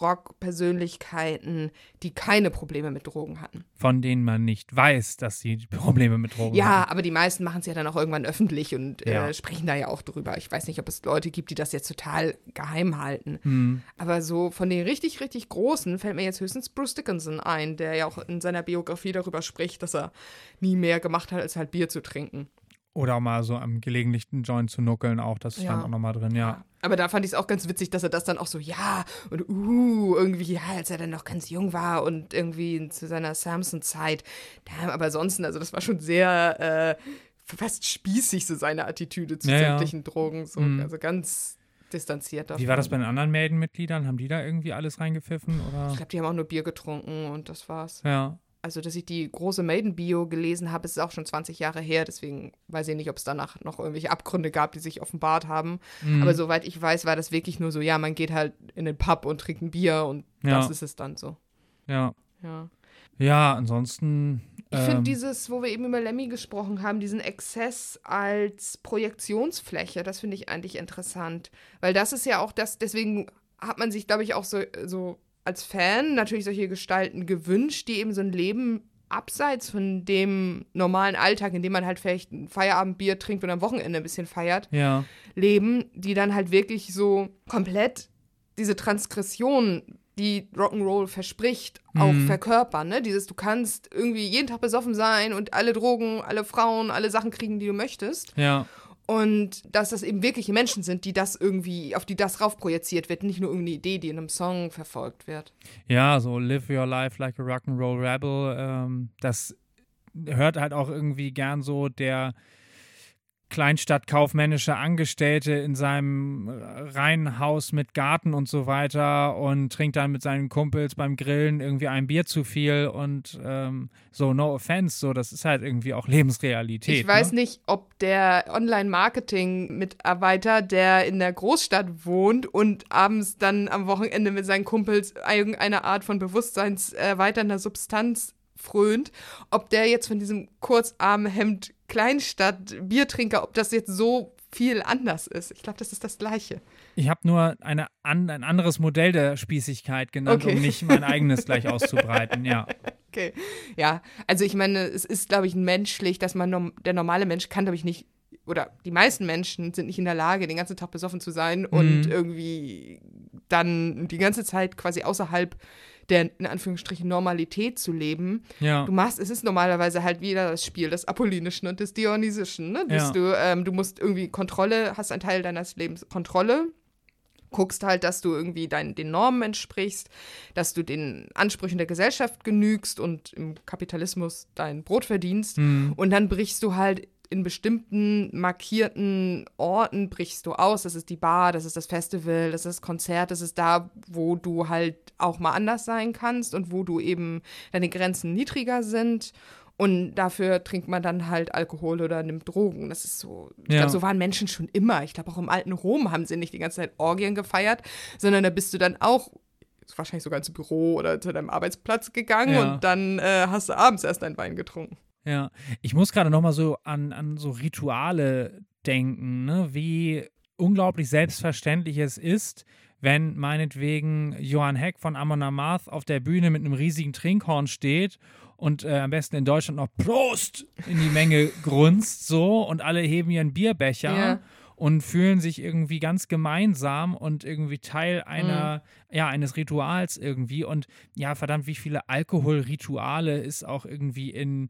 Metal-Rock-Persönlichkeiten, die keine Probleme mit Drogen hatten? Von denen man nicht weiß, dass sie Probleme mit Drogen Ja, haben. aber die meisten machen es ja dann auch irgendwann öffentlich und Ja. äh, sprechen da ja auch drüber. Ich weiß nicht, ob es Leute gibt, die das jetzt total geheim halten. Mhm. Aber so von den richtig, richtig Großen fällt mir jetzt höchstens Bruce Dickinson ein, der ja auch in seiner Biografie darüber spricht, dass er nie mehr gemacht hat, als halt Bier zu trinken. Oder auch mal so am gelegentlichen Joint zu nuckeln, auch das stand Ja. auch nochmal drin, ja. Aber da fand ich es auch ganz witzig, dass er das dann auch so, ja, und uh, irgendwie, ja, als er dann noch ganz jung war und irgendwie zu seiner Samson-Zeit. Da, aber ansonsten, also das war schon sehr äh, fast spießig, so seine Attitüde zu Ja, ja. sämtlichen Drogen. So, Mhm. Also ganz distanziert davon. Wie war das bei den anderen Maiden-Mitgliedern? Haben die da irgendwie alles reingepfiffen? Oder? Ich glaube, die haben auch nur Bier getrunken und das war's. Ja. Also, dass ich die große Maiden-Bio gelesen habe, ist auch schon 20 Jahre her. Deswegen weiß ich nicht, ob es danach noch irgendwelche Abgründe gab, die sich offenbart haben. Mhm. Aber soweit ich weiß, war das wirklich nur so, ja, man geht halt in den Pub und trinkt ein Bier und Ja. das ist es dann so. Ja. Ja. Ja, ansonsten. Ich finde ähm, dieses, wo wir eben über Lemmy gesprochen haben, diesen Exzess als Projektionsfläche, das finde ich eigentlich interessant. Weil das ist ja auch das, deswegen hat man sich, glaube ich, auch so, so als Fan natürlich solche Gestalten gewünscht, die eben so ein Leben abseits von dem normalen Alltag, in dem man halt vielleicht ein Feierabendbier trinkt und am Wochenende ein bisschen feiert, Ja. leben, die dann halt wirklich so komplett diese Transgression, die Rock'n'Roll verspricht, auch Mhm. verkörpern. Ne? Dieses, du kannst irgendwie jeden Tag besoffen sein und alle Drogen, alle Frauen, alle Sachen kriegen, die du möchtest. Ja. Und dass das eben wirkliche Menschen sind, die das irgendwie, auf die das raufprojiziert wird, nicht nur irgendeine Idee, die in einem Song verfolgt wird. Ja, so Live Your Life Like a Rock'n'Roll Rebel. Ähm, das hört halt auch irgendwie gern so der Kleinstadtkaufmännische Angestellte in seinem äh, Reihenhaus mit Garten und so weiter und trinkt dann mit seinen Kumpels beim Grillen irgendwie ein Bier zu viel und ähm, so, no offense, so, das ist halt irgendwie auch Lebensrealität. Ich weiß ne? nicht, ob der Online-Marketing-Mitarbeiter, der in der Großstadt wohnt und abends dann am Wochenende mit seinen Kumpels irgendeine Art von bewusstseinserweiternder Substanz frönt, ob der jetzt von diesem Kurzarmhemd Kleinstadt-Biertrinker, ob das jetzt so viel anders ist. Ich glaube, das ist das Gleiche. Ich habe nur eine, an, ein anderes Modell der Spießigkeit genannt, Okay. um nicht mein eigenes gleich auszubreiten, ja. Okay. Ja, also ich meine, es ist, glaube ich, menschlich, dass man, der normale Mensch kann, glaube ich, nicht, oder die meisten Menschen sind nicht in der Lage, den ganzen Tag besoffen zu sein und Mhm. irgendwie dann die ganze Zeit quasi außerhalb der, in Anführungsstrichen, Normalität zu leben. Ja. Du machst, es ist normalerweise halt wieder das Spiel des Apollinischen und des Dionysischen, ne? Ja. du, ähm, du musst irgendwie Kontrolle, hast einen Teil deines Lebens Kontrolle, guckst halt, dass du irgendwie dein, den Normen entsprichst, dass du den Ansprüchen der Gesellschaft genügst und im Kapitalismus dein Brot verdienst. Mhm. Und dann brichst du halt in bestimmten markierten Orten brichst du aus. Das ist die Bar, das ist das Festival, das ist das Konzert, das ist da, wo du halt auch mal anders sein kannst und wo du eben deine Grenzen niedriger sind. Und dafür trinkt man dann halt Alkohol oder nimmt Drogen. Das ist so, ich Ja. glaube, so waren Menschen schon immer. Ich glaube, auch im alten Rom haben sie nicht die ganze Zeit Orgien gefeiert, sondern da bist du dann auch wahrscheinlich sogar ins Büro oder zu deinem Arbeitsplatz gegangen Ja. und dann äh, hast du abends erst ein Wein getrunken. Ja, ich muss gerade noch mal so an, an so Rituale denken, ne? wie unglaublich selbstverständlich es ist, wenn meinetwegen Johann Heck von Amon Amarth auf der Bühne mit einem riesigen Trinkhorn steht und äh, am besten in Deutschland noch Prost in die Menge grunzt so und alle heben ihren Bierbecher Ja. und fühlen sich irgendwie ganz gemeinsam und irgendwie Teil einer, ja, eines Rituals irgendwie. Und ja, verdammt, wie viele Alkoholrituale ist auch irgendwie in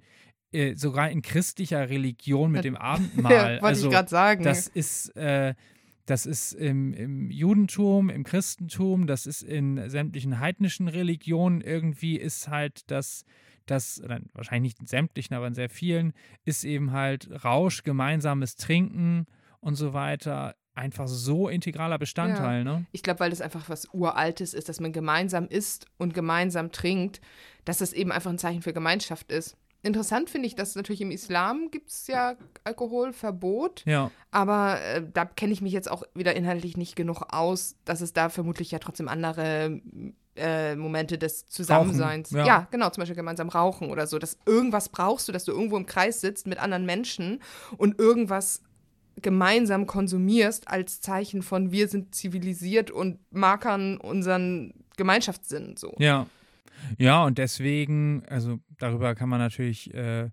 äh, sogar in christlicher Religion mit dem Abendmahl. Ja, wollte also, ich gerade sagen. das ist, äh, das ist im, im Judentum, im Christentum, das ist in sämtlichen heidnischen Religionen irgendwie ist halt das, das, wahrscheinlich nicht in sämtlichen, aber in sehr vielen, ist eben halt Rausch, gemeinsames Trinken und so weiter einfach so integraler Bestandteil, ne? Ich glaube, weil das einfach was Uraltes ist, dass man gemeinsam isst und gemeinsam trinkt, dass das eben einfach ein Zeichen für Gemeinschaft ist. Interessant finde ich, dass natürlich im Islam gibt es ja Alkoholverbot, Ja. aber äh, da kenne ich mich jetzt auch wieder inhaltlich nicht genug aus, dass es da vermutlich ja trotzdem andere äh, Momente des Zusammenseins. Rauchen, ja. ja. genau, zum Beispiel gemeinsam rauchen oder so. Dass irgendwas brauchst du, dass du irgendwo im Kreis sitzt mit anderen Menschen und irgendwas gemeinsam konsumierst als Zeichen von wir sind zivilisiert und markern unseren Gemeinschaftssinn so. Ja. Ja, und deswegen, also darüber kann man natürlich äh,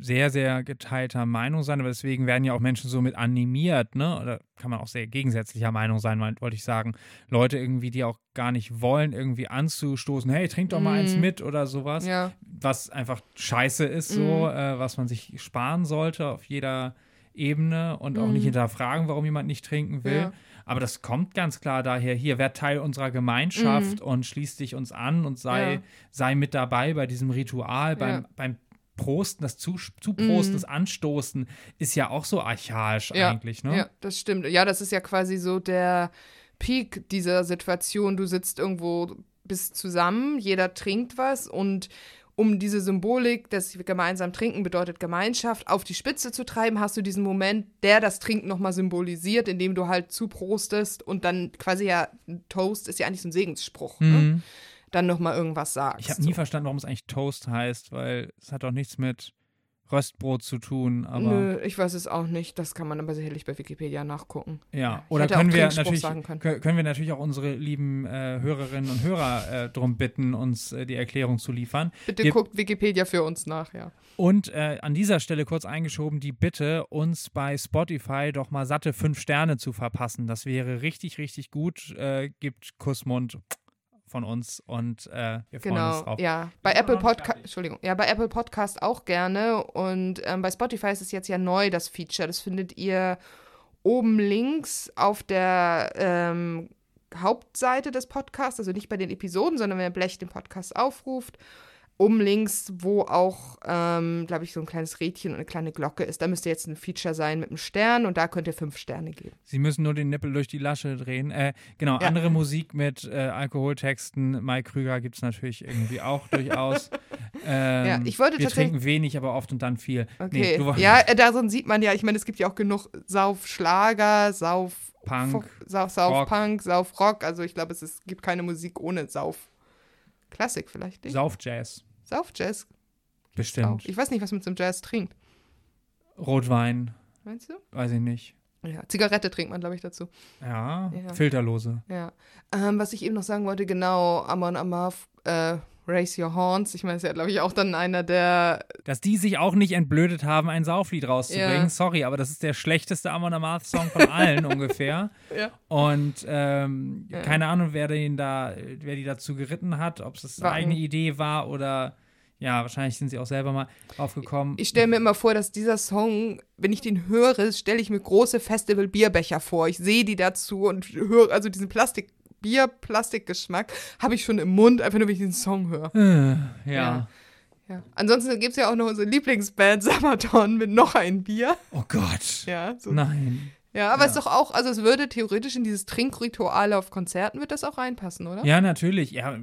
sehr, sehr geteilter Meinung sein, aber deswegen werden ja auch Menschen so mit animiert, ne? Oder kann man auch sehr gegensätzlicher Meinung sein, wollte ich sagen. Leute irgendwie, die auch gar nicht wollen, irgendwie anzustoßen, hey, trink doch mal eins Mhm. mit oder sowas. Ja, was einfach scheiße ist, so, äh, was man sich sparen sollte auf jeder Ebene und auch nicht hinterfragen, warum jemand nicht trinken will. Ja. Aber das kommt ganz klar daher, hier, werd Teil unserer Gemeinschaft und schließ dich uns an und sei, Ja. sei mit dabei bei diesem Ritual, beim, Ja. beim Prosten, das Zu- Zuprosten, das Anstoßen ist ja auch so archaisch eigentlich, ne? Ja, das stimmt. Ja, das ist ja quasi so der Peak dieser Situation. Du sitzt irgendwo, bist zusammen, jeder trinkt was und um diese Symbolik, dass wir gemeinsam trinken bedeutet Gemeinschaft, auf die Spitze zu treiben, hast du diesen Moment, der das Trinken nochmal symbolisiert, indem du halt zuprostest und dann quasi ja, Toast ist ja eigentlich so ein Segensspruch, ne? Mhm. dann nochmal irgendwas sagst. Ich habe nie so. verstanden, warum es eigentlich Toast heißt, weil es hat doch nichts mit Röstbrot zu tun, aber Nö, ich weiß es auch nicht. Das kann man aber sicherlich bei Wikipedia nachgucken. Ja, oder können wir natürlich können. kö- können wir natürlich auch unsere lieben äh, Hörerinnen und Hörer äh, darum bitten, uns äh, die Erklärung zu liefern. Bitte Wir- guckt Wikipedia für uns nach, ja. Und äh, an dieser Stelle kurz eingeschoben die Bitte, uns bei Spotify doch mal satte fünf Sterne zu verpassen. Das wäre richtig, richtig gut. Äh, gibt Kussmund von uns und äh, wir freuen uns Genau, drauf. ja. Bei Apple Podcast. Entschuldigung, ja, bei Apple Podcast auch gerne und ähm, bei Spotify ist es jetzt ja neu, das Feature. Das findet ihr oben links auf der ähm, Hauptseite des Podcasts, also nicht bei den Episoden, sondern wenn ihr Blech den Podcast aufruft. Links, wo auch, ähm, glaube ich, so ein kleines Rädchen und eine kleine Glocke ist. Da müsste jetzt ein Feature sein mit einem Stern und da könnt ihr fünf Sterne geben. Sie müssen nur den Nippel durch die Lasche drehen. Äh, genau, Ja. andere Musik mit äh, Alkoholtexten. Mike Krüger gibt es natürlich irgendwie auch durchaus. Ähm, Ja, ich wollte wir trinken wenig, aber oft und dann viel. Okay. Nee, ja, äh, darin sieht man ja, ich meine, es gibt ja auch genug Saufschlager, Sauf Punk, Fo- Sauf, Sauf Rock. Punk, Sauf Rock. Also ich glaube, es ist, gibt keine Musik ohne Sauf. Klassik vielleicht nicht. Saufjazz. Sauf Jazz. Bestimmt. Auch. Ich weiß nicht, was man zum Jazz trinkt. Rotwein, Meinst du? weiß ich nicht. Ja, Zigarette trinkt man, glaube ich, dazu. Ja, Ja. filterlose. Ja. Ähm, was ich eben noch sagen wollte, genau, Amon Amarth, äh, Raise Your Horns. Ich meine, ist ja, glaube ich, auch dann einer der. Dass die sich auch nicht entblödet haben, ein Sauflied rauszubringen. Ja. Sorry, aber das ist der schlechteste Amon Amarth-Song von allen ungefähr. Ja. Und ähm, Ja. keine Ahnung, wer den da, wer die dazu geritten hat, ob es eine eigene Idee war oder ja, wahrscheinlich sind sie auch selber mal draufgekommen. Ich stelle mir immer vor, dass dieser Song, wenn ich den höre, stelle ich mir große Festival-Bierbecher vor. Ich sehe die dazu und höre, also diesen Plastik. Bier-Plastikgeschmack habe ich schon im Mund, einfach nur, wenn ich den Song höre. Äh, ja. Ja. Ja. Ansonsten gibt es ja auch noch unsere Lieblingsband Sabaton mit noch ein Bier. Oh Gott. Ja, so. Nein. ja aber Ja. es ist doch auch, also es würde theoretisch in dieses Trinkritual auf Konzerten, wird das auch reinpassen, oder? Ja, natürlich. Ja,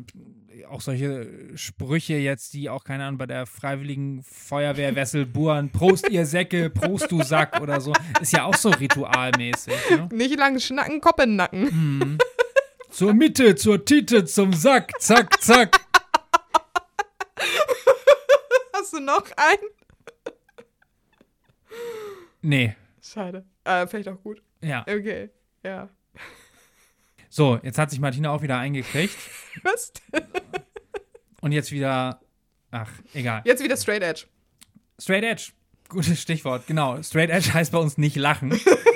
auch solche Sprüche jetzt, die auch, keine Ahnung, bei der Freiwilligen Feuerwehr Wessel Buren, Prost ihr Säcke, Prost du Sack oder so, ist ja auch so ritualmäßig. Ne? Nicht lang schnacken, Kopf in den Nacken. Mhm. Zur Mitte, zur Tite, zum Sack, zack, zack. Hast du noch einen? Nee, Schade. Äh, vielleicht auch gut. ja. Okay, ja. So, jetzt hat sich Martina auch wieder eingekriegt Was? und jetzt wieder, ach, egal. Jetzt wieder Straight Edge. Straight Edge, gutes Stichwort, genau. Straight Edge heißt bei uns nicht lachen.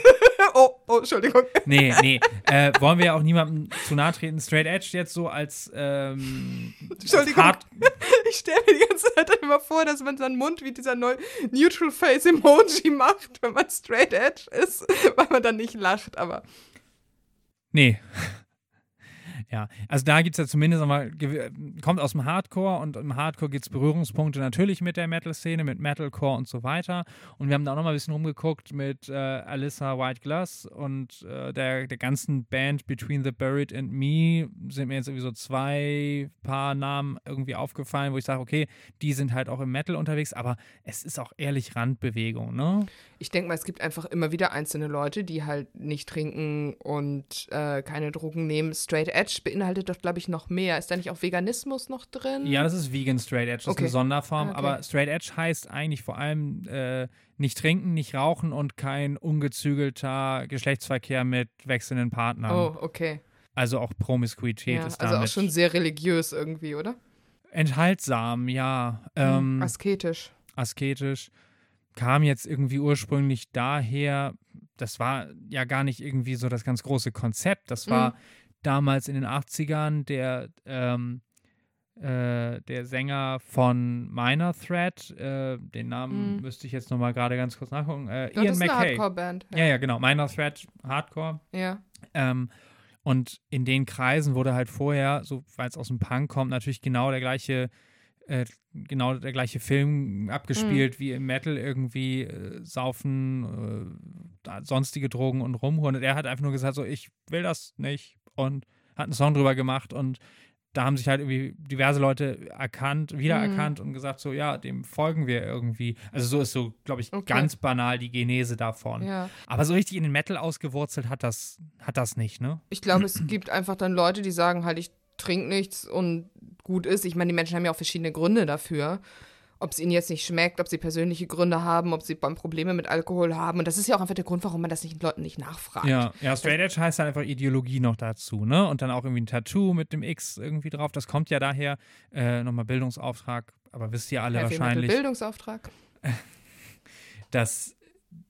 Oh, Entschuldigung. Nee, nee. Äh, wollen wir ja auch niemandem zu nahe treten. Straight Edge jetzt so als. Ähm, Entschuldigung. Als hart, Ich stelle mir die ganze Zeit immer vor, dass man seinen Mund wie dieser neu Neutral Face Emoji macht, wenn man straight edge ist, weil man dann nicht lacht, aber. Nee. Ja, also da gibt es ja zumindest nochmal, gew- kommt aus dem Hardcore und im Hardcore gibt es Berührungspunkte natürlich mit der Metal-Szene, mit Metalcore und so weiter. Und wir haben da auch nochmal ein bisschen rumgeguckt mit äh, Alyssa White Glass und äh, der, der ganzen Band Between the Buried and Me sind mir jetzt irgendwie so zwei paar Namen irgendwie aufgefallen, wo ich sage, okay, die sind halt auch im Metal unterwegs, aber es ist auch ehrlich Randbewegung, ne? Ich denke mal, es gibt einfach immer wieder einzelne Leute, die halt nicht trinken und äh, keine Drogen nehmen. Straight Edge beinhaltet doch, glaube ich, noch mehr. Ist da nicht auch Veganismus noch drin? Ja, das ist Vegan Straight Edge, das ist Okay. eine Sonderform, Okay. aber Straight Edge heißt eigentlich vor allem äh, nicht trinken, nicht rauchen und kein ungezügelter Geschlechtsverkehr mit wechselnden Partnern. Oh, okay. Also auch Promiskuität Ja, ist also auch damit schon sehr religiös irgendwie, oder? enthaltsam, ja, ähm, Asketisch. asketisch. Kam jetzt irgendwie ursprünglich daher, das war ja gar nicht irgendwie so das ganz große Konzept. Das war Mhm. Damals in den 80ern der, ähm, äh, der Sänger von Minor Threat, äh, den Namen Mhm. müsste ich jetzt nochmal gerade ganz kurz nachgucken, äh, Ian das ist eine McKay. Hardcore-Band. Ja, ja, genau, Minor Threat, Hardcore. ja. Ähm, und in den Kreisen wurde halt vorher, so weil es aus dem Punk kommt, natürlich genau der gleiche, äh, genau der gleiche Film abgespielt wie im Metal irgendwie äh, saufen, äh, sonstige Drogen und rumhuren. Und er hat einfach nur gesagt, so ich will das nicht und hat einen Song drüber gemacht und da haben sich halt irgendwie diverse Leute erkannt, wiedererkannt und gesagt, so ja, dem folgen wir irgendwie. Also so ist so, glaube ich, Okay. ganz banal die Genese davon. ja. Aber so richtig in den Metal ausgewurzelt hat das, hat das nicht, ne? Ich glaube, es gibt einfach dann Leute, die sagen halt, ich trinke nichts und gut ist. Ich meine, die Menschen haben ja auch verschiedene Gründe dafür. Ob es ihnen jetzt nicht schmeckt, ob sie persönliche Gründe haben, ob sie beim Probleme mit Alkohol haben. Und das ist ja auch einfach der Grund, warum man das nicht Leuten nicht nachfragt. Ja, ja, Straight Edge heißt halt einfach Ideologie noch dazu, ne? Und dann auch irgendwie ein Tattoo mit dem X irgendwie drauf. Das kommt ja daher, äh, nochmal Bildungsauftrag, aber wisst ihr alle Heavy Metal wahrscheinlich, Bildungsauftrag. dass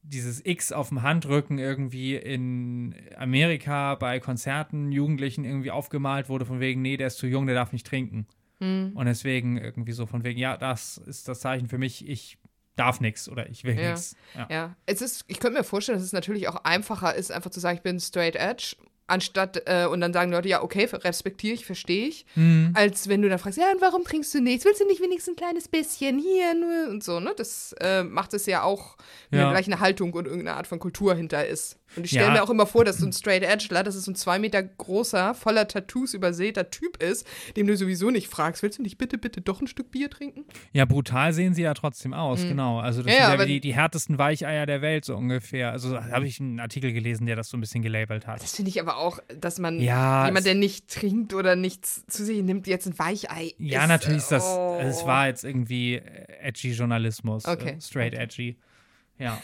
dieses X auf dem Handrücken irgendwie in Amerika bei Konzerten Jugendlichen irgendwie aufgemalt wurde, von wegen, nee, der ist zu jung, der darf nicht trinken. Hm. Und deswegen irgendwie so von wegen, ja, das ist das Zeichen für mich, ich darf nichts oder ich will Ja. nichts. Ja. Ja, es ist, ich könnte mir vorstellen, dass es natürlich auch einfacher ist, einfach zu sagen, ich bin straight edge, anstatt, äh, und dann sagen Leute, ja, okay, respektiere ich, verstehe ich, Mhm. als wenn du dann fragst, ja, und warum trinkst du nichts? Willst du nicht wenigstens ein kleines bisschen hier nur und so, ne? Das äh, macht es ja auch, wenn Ja. da gleich eine Haltung und irgendeine Art von Kultur hinter ist. Und ich stelle Ja. mir auch immer vor, dass so ein straight edgeler, dass es so ein zwei Meter großer, voller Tattoos übersäter Typ ist, dem du sowieso nicht fragst, willst du nicht bitte, bitte doch ein Stück Bier trinken? Ja, brutal sehen sie ja trotzdem aus, genau. Also das Mhm. Ja, sind ja die, die härtesten Weicheier der Welt, so ungefähr. Also habe ich einen Artikel gelesen, der das so ein bisschen gelabelt hat. Das finde ich aber auch, dass man Ja, jemand, der nicht trinkt oder nichts zu sich nimmt, jetzt ein Weichei. Ja, ist, natürlich ist das, oh. es war jetzt irgendwie äh, edgy Journalismus, Okay, äh, straight edgy. Ja.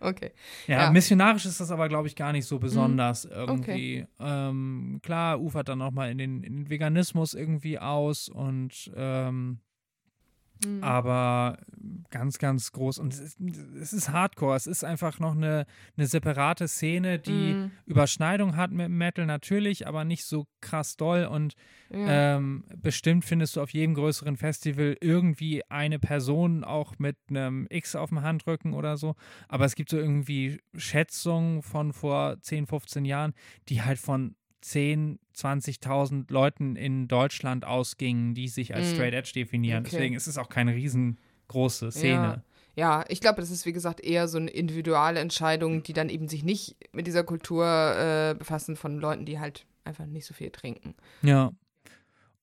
Okay. ja. Ja. missionarisch ist das aber, glaube ich, gar nicht so besonders irgendwie. Okay. Ähm, klar, ufert dann nochmal in den, in den Veganismus irgendwie aus und ähm, Hm. aber ganz, ganz groß. Und es ist, es ist Hardcore. Es ist einfach noch eine, eine separate Szene, die Mhm. Überschneidung hat mit Metal natürlich, aber nicht so krass doll. Und Ja. ähm, bestimmt findest du auf jedem größeren Festival irgendwie eine Person auch mit einem X auf dem Handrücken oder so. Aber es gibt so irgendwie Schätzungen von vor 10, 15 Jahren, die halt von 10, 20.000 Leuten in Deutschland ausgingen, die sich als Mm. Straight Edge definieren. Okay. Deswegen ist es auch keine riesengroße Szene. Ja, ich glaube, das ist wie gesagt eher so eine individuelle Entscheidung, die dann eben sich nicht mit dieser Kultur äh, befassen von Leuten, die halt einfach nicht so viel trinken. Ja.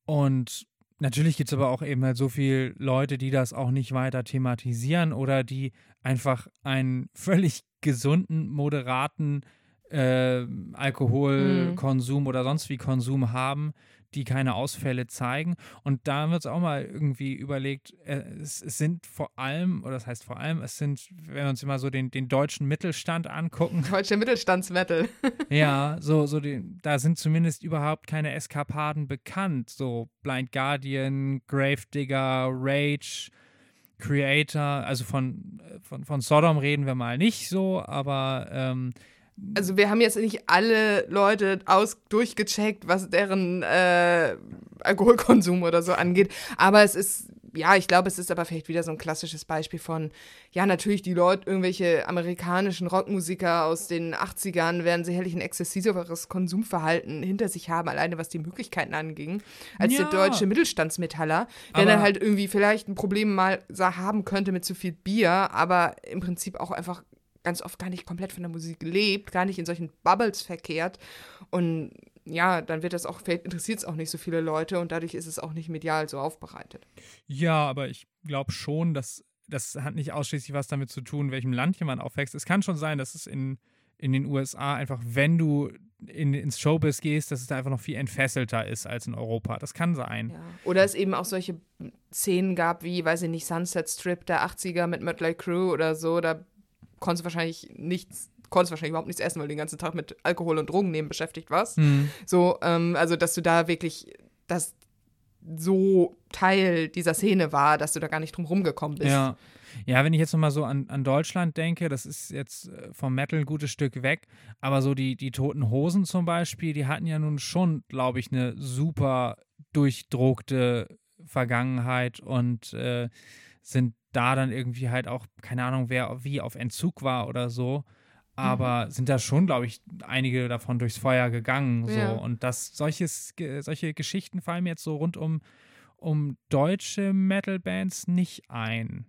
Und natürlich gibt es aber auch eben halt so viele Leute, die das auch nicht weiter thematisieren oder die einfach einen völlig gesunden, moderaten äh, Alkoholkonsum oder sonst wie Konsum haben, die keine Ausfälle zeigen. Und da wird es auch mal irgendwie überlegt, äh, es, es sind vor allem, oder das heißt vor allem, es sind, wenn wir uns immer so den, den deutschen Mittelstand angucken, Deutscher Mittelstandsmetal. ja, so, so die, da sind zumindest überhaupt keine Eskapaden bekannt. So Blind Guardian, Gravedigger, Rage, Creator, also von, von, von Sodom reden wir mal nicht so, aber ähm, also wir haben jetzt nicht alle Leute aus durchgecheckt, was deren äh, Alkoholkonsum oder so angeht, aber es ist ja, ich glaube, es ist aber vielleicht wieder so ein klassisches Beispiel von, ja, natürlich die Leute, irgendwelche amerikanischen Rockmusiker aus den 80ern werden sicherlich ein exzessiveres Konsumverhalten hinter sich haben, alleine was die Möglichkeiten anging, als Ja. der deutsche Mittelstandsmetaller, der Aber- dann halt irgendwie vielleicht ein Problem mal haben könnte mit zu viel Bier, aber im Prinzip auch einfach ganz oft gar nicht komplett von der Musik lebt, gar nicht in solchen Bubbles verkehrt. Und ja, dann wird das auch, vielleicht interessiert es auch nicht so viele Leute und dadurch ist es auch nicht medial so aufbereitet. Ja, aber ich glaube schon, dass das hat nicht ausschließlich was damit zu tun, in welchem Land jemand aufwächst. Es kann schon sein, dass es in, in den USA einfach, wenn du in, ins Showbiz gehst, dass es da einfach noch viel entfesselter ist als in Europa. Das kann sein. Ja. Oder es eben auch solche Szenen gab wie, weiß ich nicht, Sunset Strip der 80er mit Mötley Crüe oder so, da konntest du wahrscheinlich nichts, konntest wahrscheinlich überhaupt nichts essen, weil du den ganzen Tag mit Alkohol und Drogen nehmen beschäftigt warst. Hm. So, ähm, also dass du da wirklich das so Teil dieser Szene war, dass du da gar nicht drum rumgekommen bist. Ja. Ja, wenn ich jetzt nochmal so an, an Deutschland denke, das ist jetzt äh, vom Metal ein gutes Stück weg, aber so die, die Toten Hosen zum Beispiel, die hatten ja nun schon, glaube ich, eine super durchdruckte Vergangenheit und äh, sind da dann irgendwie halt auch, keine Ahnung, wer wie auf Entzug war oder so, aber sind da schon, glaube ich, einige davon durchs Feuer gegangen. So. Ja. Und das, solches, solche Geschichten fallen mir jetzt so rund um, um deutsche Metal-Bands nicht ein.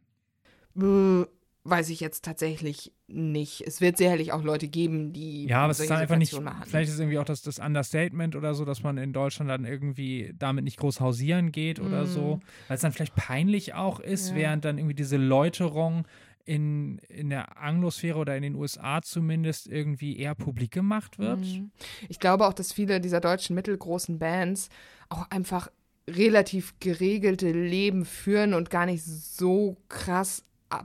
Weiß ich jetzt tatsächlich nicht. Es wird sicherlich auch Leute geben, die Ja, aber es ist dann einfach nicht, hatten. vielleicht ist es irgendwie auch das, das Understatement oder so, dass man in Deutschland dann irgendwie damit nicht groß hausieren geht oder so, weil es dann vielleicht peinlich auch ist, Mhm. Ja. während dann irgendwie diese Läuterung in, in der Anglosphäre oder in den USA zumindest irgendwie eher publik gemacht wird. Mhm. Ich glaube auch, dass viele dieser deutschen mittelgroßen Bands auch einfach relativ geregelte Leben führen und gar nicht so krass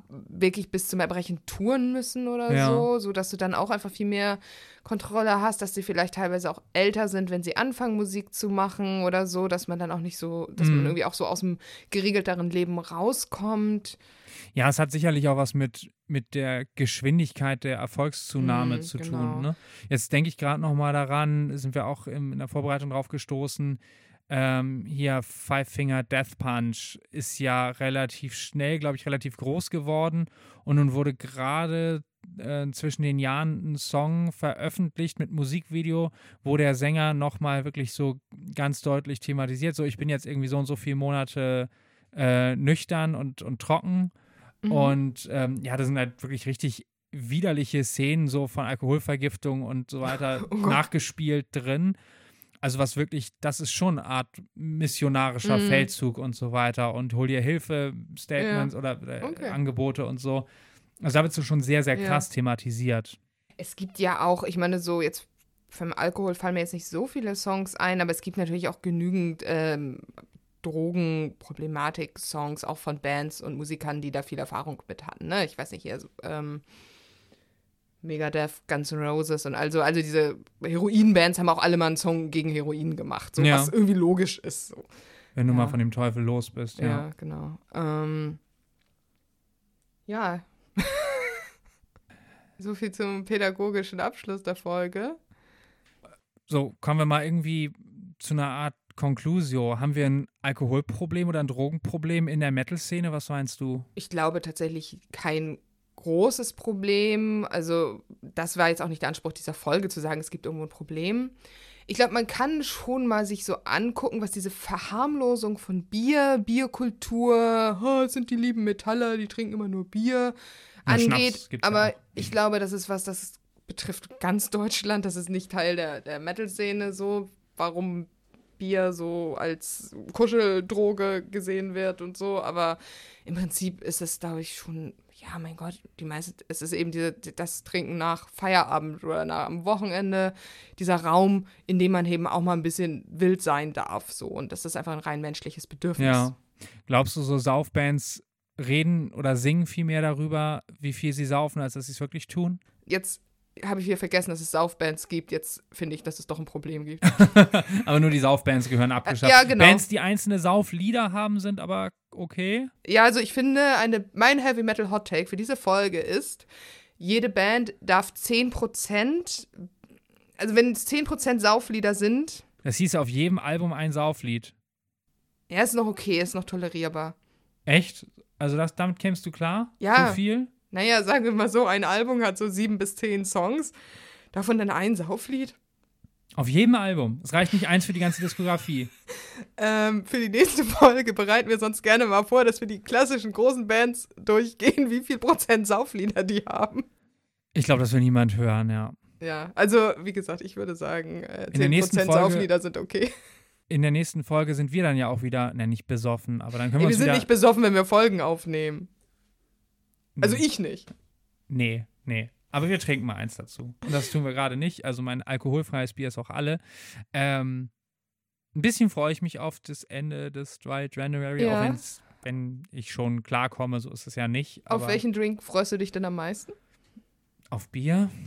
wirklich bis zum Erbrechen touren müssen oder Ja. so, so dass du dann auch einfach viel mehr Kontrolle hast, dass sie vielleicht teilweise auch älter sind, wenn sie anfangen Musik zu machen oder so, dass man dann auch nicht so, dass man Mhm. irgendwie auch so aus dem geregelteren Leben rauskommt. Ja, es hat sicherlich auch was mit, mit der Geschwindigkeit der Erfolgszunahme Mm, zu genau. tun. Ne? Jetzt denke ich gerade noch mal daran, sind wir auch im, in der Vorbereitung drauf gestoßen, ähm, hier Five Finger Death Punch ist ja relativ schnell, glaube ich, relativ groß geworden und nun wurde gerade äh, zwischen den Jahren ein Song veröffentlicht mit Musikvideo, wo der Sänger nochmal wirklich so ganz deutlich thematisiert, so ich bin jetzt irgendwie so und so viele Monate äh, nüchtern und, und trocken Mhm. und ähm, ja, da sind halt wirklich richtig widerliche Szenen so von Alkoholvergiftung und so weiter Oh nachgespielt drin. Also was wirklich, das ist schon eine Art missionarischer Mhm. Feldzug und so weiter und hol dir Hilfe, Statements oder äh, Okay. Angebote und so. Also da wird es schon sehr, sehr Ja. krass thematisiert. Es gibt ja auch, ich meine, so jetzt vom Alkohol fallen mir jetzt nicht so viele Songs ein, aber es gibt natürlich auch genügend ähm, Drogenproblematik-Songs, auch von Bands und Musikern, die da viel Erfahrung mit hatten. Ne? Ich weiß nicht, hier, so, ähm, Megadeth, Guns N' Roses und also, also diese Heroin-Bands haben auch alle mal einen Song gegen Heroin gemacht, so Ja. was irgendwie logisch ist. So. Wenn du Ja. mal von dem Teufel los bist, Ja, ja. genau. Ähm, ja. so viel zum pädagogischen Abschluss der Folge. So, kommen wir mal irgendwie zu einer Art Conclusio. Haben wir ein Alkoholproblem oder ein Drogenproblem in der Metal-Szene? Was meinst du? Ich glaube tatsächlich kein großes Problem. Also, das war jetzt auch nicht der Anspruch dieser Folge, zu sagen, es gibt irgendwo ein Problem. Ich glaube, man kann schon mal sich so angucken, was diese Verharmlosung von Bier, Bierkultur, "Ha, es sind die lieben Metaller, die trinken immer nur Bier, Na, angeht. ja Aber auch. ich glaube, das ist was, das betrifft ganz Deutschland. Das ist nicht Teil der, der Metal-Szene so. Warum Bier so als Kuscheldroge gesehen wird und so. Aber im Prinzip ist es, glaube ich, schon, ja, mein Gott, die meisten, es ist eben diese, das Trinken nach Feierabend oder nach, am Wochenende, dieser Raum, in dem man eben auch mal ein bisschen wild sein darf. So. Und das ist einfach ein rein menschliches Bedürfnis. Ja. Glaubst du, so Saufbands reden oder singen viel mehr darüber, wie viel sie saufen, als dass sie es wirklich tun? Jetzt habe ich wieder vergessen, dass es Saufbands gibt. Jetzt finde ich, dass es doch ein Problem gibt. aber nur die Saufbands gehören abgeschafft. ja, genau. Bands, die einzelne Sauflieder haben, sind aber okay. Ja, also ich finde, eine, mein Heavy Metal Hot Take für diese Folge ist, jede Band darf 10%, also wenn es 10% Sauflieder sind, Das hieß auf jedem Album ein Sauflied. ja, ist noch okay, ist noch tolerierbar. Echt? Also das, damit kämst du klar? Ja. So viel? Naja, sagen wir mal so, ein Album hat so sieben bis zehn Songs, davon dann ein Sauflied. Auf jedem Album. Es reicht nicht eins für die ganze Diskografie. Ähm, für die nächste Folge bereiten wir sonst gerne mal vor, dass wir die klassischen großen Bands durchgehen, wie viel Prozent Sauflieder die haben. Ich glaube, das will niemand hören, ja. Ja, also wie gesagt, ich würde sagen, äh, In der nächsten 10% Folge- Sauflieder sind okay. In der nächsten Folge sind wir dann ja auch wieder, ne, nicht besoffen, aber dann können Ey, wir wir uns sind wieder. nicht besoffen, wenn wir Folgen aufnehmen. Also ich nicht. Nee, nee. Aber wir trinken mal eins dazu. Und das tun wir gerade nicht. Also mein alkoholfreies Bier ist auch alle. Ähm, ein bisschen freue ich mich auf das Ende des Dry January, Ja. auch wenn ich schon klarkomme, so ist es ja nicht. Auf welchen Drink freust du dich denn am meisten? Auf Bier?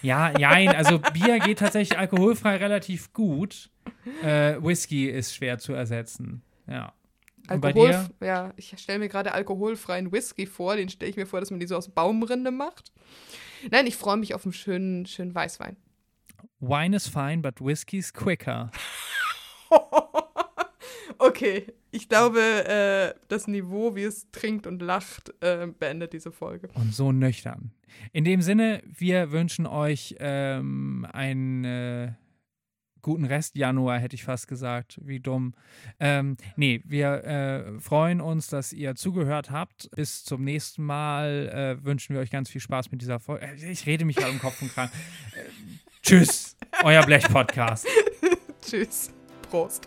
Ja, nein, also Bier geht tatsächlich alkoholfrei relativ gut. Äh, Whisky ist schwer zu ersetzen. Ja. Alkohol, ja, ich stelle mir gerade alkoholfreien Whisky vor, den stelle ich mir vor, dass man die so aus Baumrinde macht. Nein, ich freue mich auf einen schönen, schönen Weißwein. Wine is fine, but whiskey's quicker. okay, ich glaube, äh, das Niveau, wie es trinkt und lacht, äh, beendet diese Folge. Und so nüchtern. In dem Sinne, wir wünschen euch ähm, einen äh, guten Rest Januar, hätte ich fast gesagt. Wie dumm. Ähm, nee, wir äh, freuen uns, dass ihr zugehört habt. Bis zum nächsten Mal äh, wünschen wir euch ganz viel Spaß mit dieser Folge. Äh, ich rede mich gerade im Kopf und krank. Ähm, tschüss, euer Blech-Podcast. tschüss. Prost.